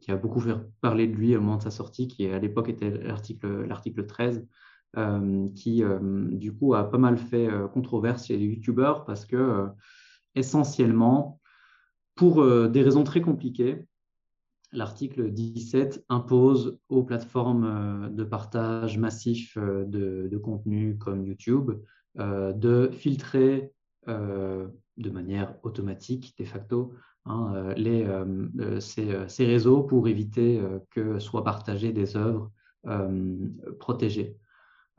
qui a beaucoup fait parler de lui au moment de sa sortie, qui à l'époque était l'article 13, euh, qui euh, du coup a pas mal fait euh, controverse chez les youtubeurs parce que essentiellement, pour des raisons très compliquées, l'article 17 impose aux plateformes de partage massif de, contenu comme YouTube de filtrer de manière automatique, de facto, hein, les, ces, ces, réseaux pour éviter que soient partagées des œuvres protégées.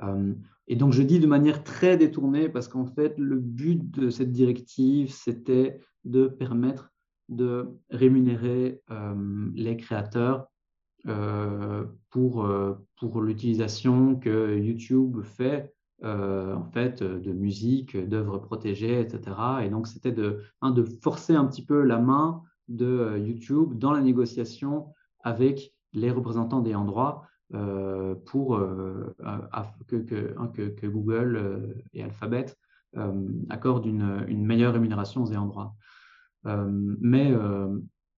Euh, et donc, je dis de manière très détournée parce qu'en fait, le but de cette directive, c'était de permettre de rémunérer euh, les créateurs euh, pour, pour l'utilisation que YouTube fait en fait de musique, d'œuvres protégées, etc. Et donc, c'était de, forcer un petit peu la main de YouTube dans la négociation avec les représentants des droit euh, pour euh, que, Google euh, et Alphabet accordent une, meilleure rémunération aux droit. mais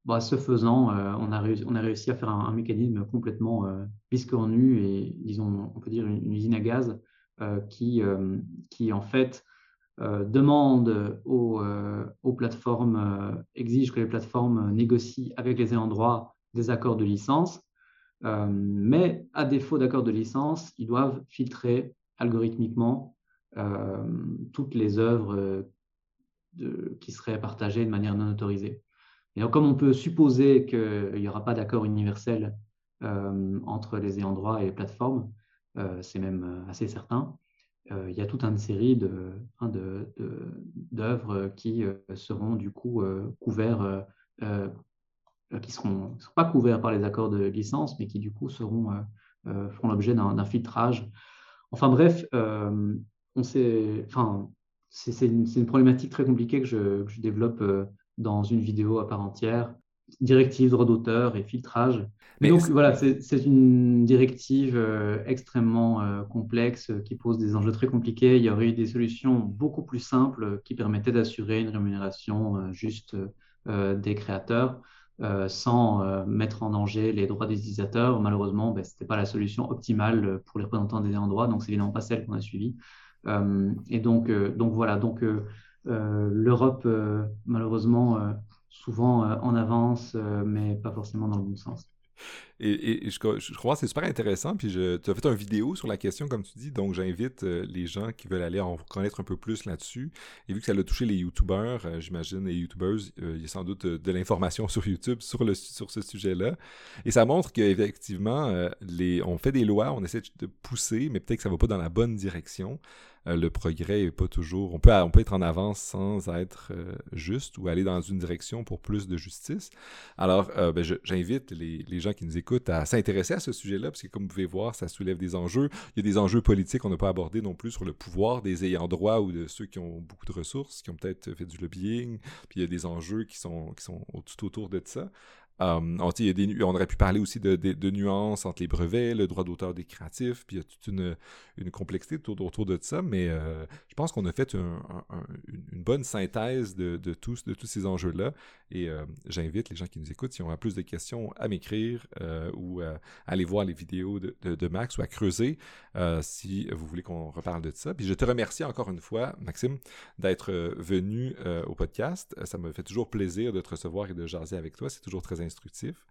bah, ce faisant, on, a réussi, on a réussi à faire un, mécanisme complètement biscornu et, disons, on peut dire une, usine à gaz qui, qui, en fait, demande aux, aux plateformes, exige que les plateformes négocient avec les ayants droit des accords de licence euh, mais à défaut d'accord de licence, ils doivent filtrer algorithmiquement euh, toutes les œuvres euh, qui seraient partagées de manière non autorisée. Et donc, comme on peut supposer qu'il n'y aura pas d'accord universel entre les ayants droit et les plateformes. C'est même assez certain. il y a toute une série hein, d'œuvres de, qui seront du coup couverts, qui seront, seront pas couverts par les accords de licence, mais qui du coup seront, feront l'objet d'un filtrage. Enfin bref, on sait, enfin, c'est une, problématique très compliquée que je, développe euh, dans une vidéo à part entière. Directive, droit d'auteur et filtrage. Mais donc voilà, c'est une directive euh, extrêmement euh, complexe qui pose des enjeux très compliqués. Il y aurait eu des solutions beaucoup plus simples qui permettaient d'assurer une rémunération juste des créateurs. sans mettre en danger les droits des utilisateurs. Malheureusement, ben, ce n'était pas la solution optimale pour les représentants des ayants droit, donc c'est évidemment pas celle qu'on a suivie. Euh, et donc, euh, donc voilà, donc euh, l'Europe, malheureusement, souvent en avance, mais pas forcément dans le bon sens. Et, je, crois que c'est super intéressant. Puis tu as fait une vidéo sur la question, comme tu dis. Donc, j'invite les gens qui veulent aller en connaître un peu plus là-dessus. Et vu que ça a touché les YouTubeurs, j'imagine, les YouTubers, il y a sans doute de l'information sur YouTube sur, sur ce sujet-là. Et ça montre qu'effectivement, on fait des lois, on essaie de pousser, mais peut-être que ça ne va pas dans la bonne direction. Euh, le progrès est pas toujours. On peut, on peut être en avance sans être euh, juste ou aller dans une direction pour plus de justice. Alors, euh, ben, j'invite les, les, gens qui nous écoutent à s'intéresser à ce sujet-là, parce que comme vous pouvez voir, ça soulève des enjeux. Il y a des enjeux politiques qu'on n'a pas abordés non plus sur le pouvoir des ayants droit ou de ceux qui ont beaucoup de ressources, qui ont peut-être fait du lobbying. Puis il y a des enjeux qui sont, qui sont tout autour de ça. Um, on, aurait pu parler aussi de, nuances entre les brevets, le droit d'auteur des créatifs, puis il y a toute une, complexité autour, de ça, mais euh, je pense qu'on a fait une bonne synthèse de tous ces enjeux-là, et euh, j'invite les gens qui nous écoutent, si on a plus de questions, à m'écrire euh, ou à aller voir les vidéos de, Max ou à creuser si vous voulez qu'on reparle de ça. Puis je te remercie encore une fois, Maxime, d'être venu au podcast. Ça me fait toujours plaisir de te recevoir et de jaser avec toi. C'est toujours très instructif.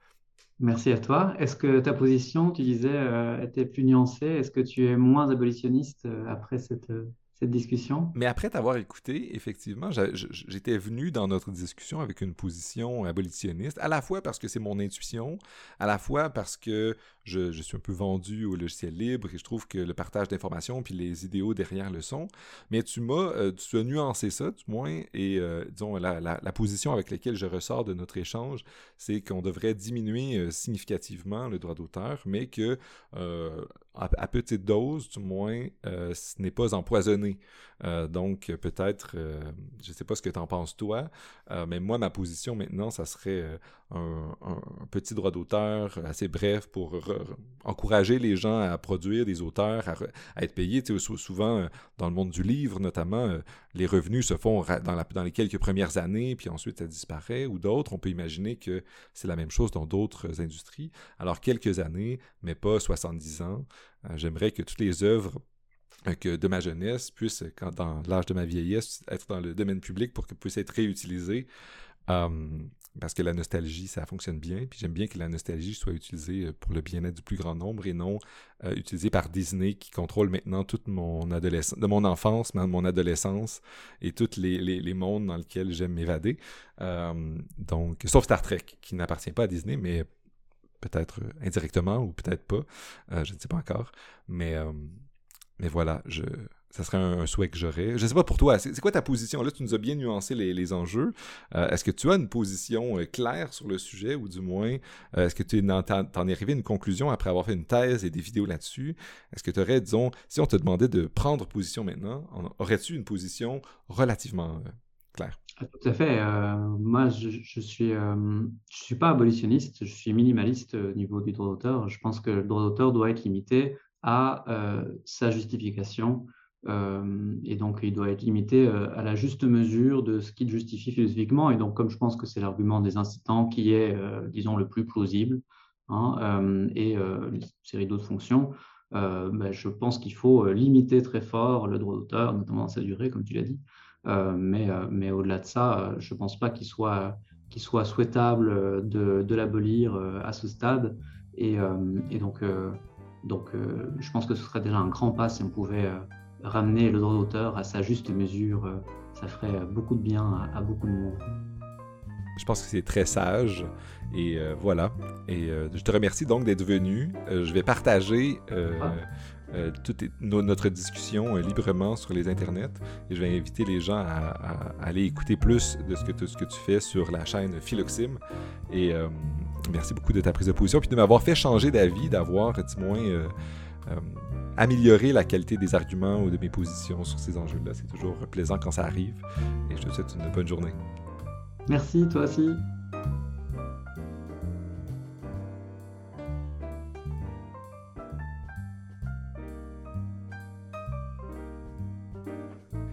Merci à toi. Est-ce que ta position, tu disais, euh, était plus nuancée? Est-ce que tu es moins abolitionniste euh, après cette, discussion? Mais après t'avoir écouté, effectivement, j'étais venu dans notre discussion avec une position abolitionniste, à la fois parce que c'est mon intuition, à la fois parce que je, suis un peu vendu au logiciel libre et je trouve que le partage d'informations puis les idéaux derrière le sont. Mais tu m'as, euh, tu as nuancé ça, du moins, et euh, disons, la, la, position avec laquelle je ressors de notre échange, c'est qu'on devrait diminuer euh, significativement le droit d'auteur, mais que à, petite dose, du moins, euh, ce n'est pas empoisonné. Euh, donc, peut-être, euh, je ne sais pas ce que tu en penses toi, mais moi, ma position maintenant, ça serait un, petit droit d'auteur assez bref pour encourager les gens à produire des auteurs, à, être payés. souvent, dans le monde du livre, notamment, les revenus se font dans, les quelques premières années, puis ensuite ça disparaît, ou d'autres, on peut imaginer que c'est la même chose dans d'autres industries. Alors, quelques années, mais pas 70 ans. Euh, j'aimerais que toutes les œuvres euh, que de ma jeunesse puissent, dans l'âge de ma vieillesse, être dans le domaine public pour qu'elles puissent être réutilisées. Euh, parce que la nostalgie, ça fonctionne bien. Puis j'aime bien que la nostalgie soit utilisée pour le bien-être du plus grand nombre et non utilisée par Disney qui contrôle maintenant toute mon adolescence, de mon enfance, même mon adolescence et tous les, mondes dans lesquels j'aime m'évader. donc, sauf Star Trek qui n'appartient pas à Disney, mais peut-être euh, indirectement ou peut-être pas, euh, je ne sais pas encore. Mais, euh, mais voilà, je, ça serait un, souhait que j'aurais. Je ne sais pas pour toi, c'est quoi ta position? Là, tu nous as bien nuancé les, enjeux. est-ce que tu as une position claire sur le sujet ou du moins, est-ce que tu en es arrivé à une conclusion après avoir fait une thèse et des vidéos là-dessus? Est-ce que tu aurais, disons, si on te demandait de prendre position maintenant, aurais-tu une position relativement claire? Tout à fait. Euh, moi, je ne suis, euh, je suis pas abolitionniste, je suis minimaliste au niveau du droit d'auteur. Je pense que le droit d'auteur doit être limité à euh, sa justification et donc il doit être limité à la juste mesure de ce qu'il justifie philosophiquement. Et donc, comme je pense que c'est l'argument des incitants qui est, disons, le plus plausible, hein, et une série d'autres fonctions, ben, je pense qu'il faut limiter très fort le droit d'auteur, notamment dans sa durée, comme tu l'as dit. Euh, mais, euh, mais au-delà de ça, euh, je ne pense pas qu'il soit, qu'il soit souhaitable de, de l'abolir à ce stade. Et, et donc, donc je pense que ce serait déjà un grand pas si on pouvait ramener le droit d'auteur à sa juste mesure. ça ferait beaucoup de bien à, à beaucoup de monde. je pense que c'est très sage. Et euh, voilà. Et euh, je te remercie donc d'être venu. Euh, je vais partager toute notre discussion librement sur les internets. Et je vais inviter les gens à, aller écouter plus de ce que, ce que tu fais sur la chaîne Philoxime. Et merci beaucoup de ta prise de position. Puis de m'avoir fait changer d'avis, d'avoir, du moins, amélioré la qualité des arguments ou de mes positions sur ces enjeux-là. C'est toujours plaisant quand ça arrive. Et je te souhaite une bonne journée. Merci, toi aussi.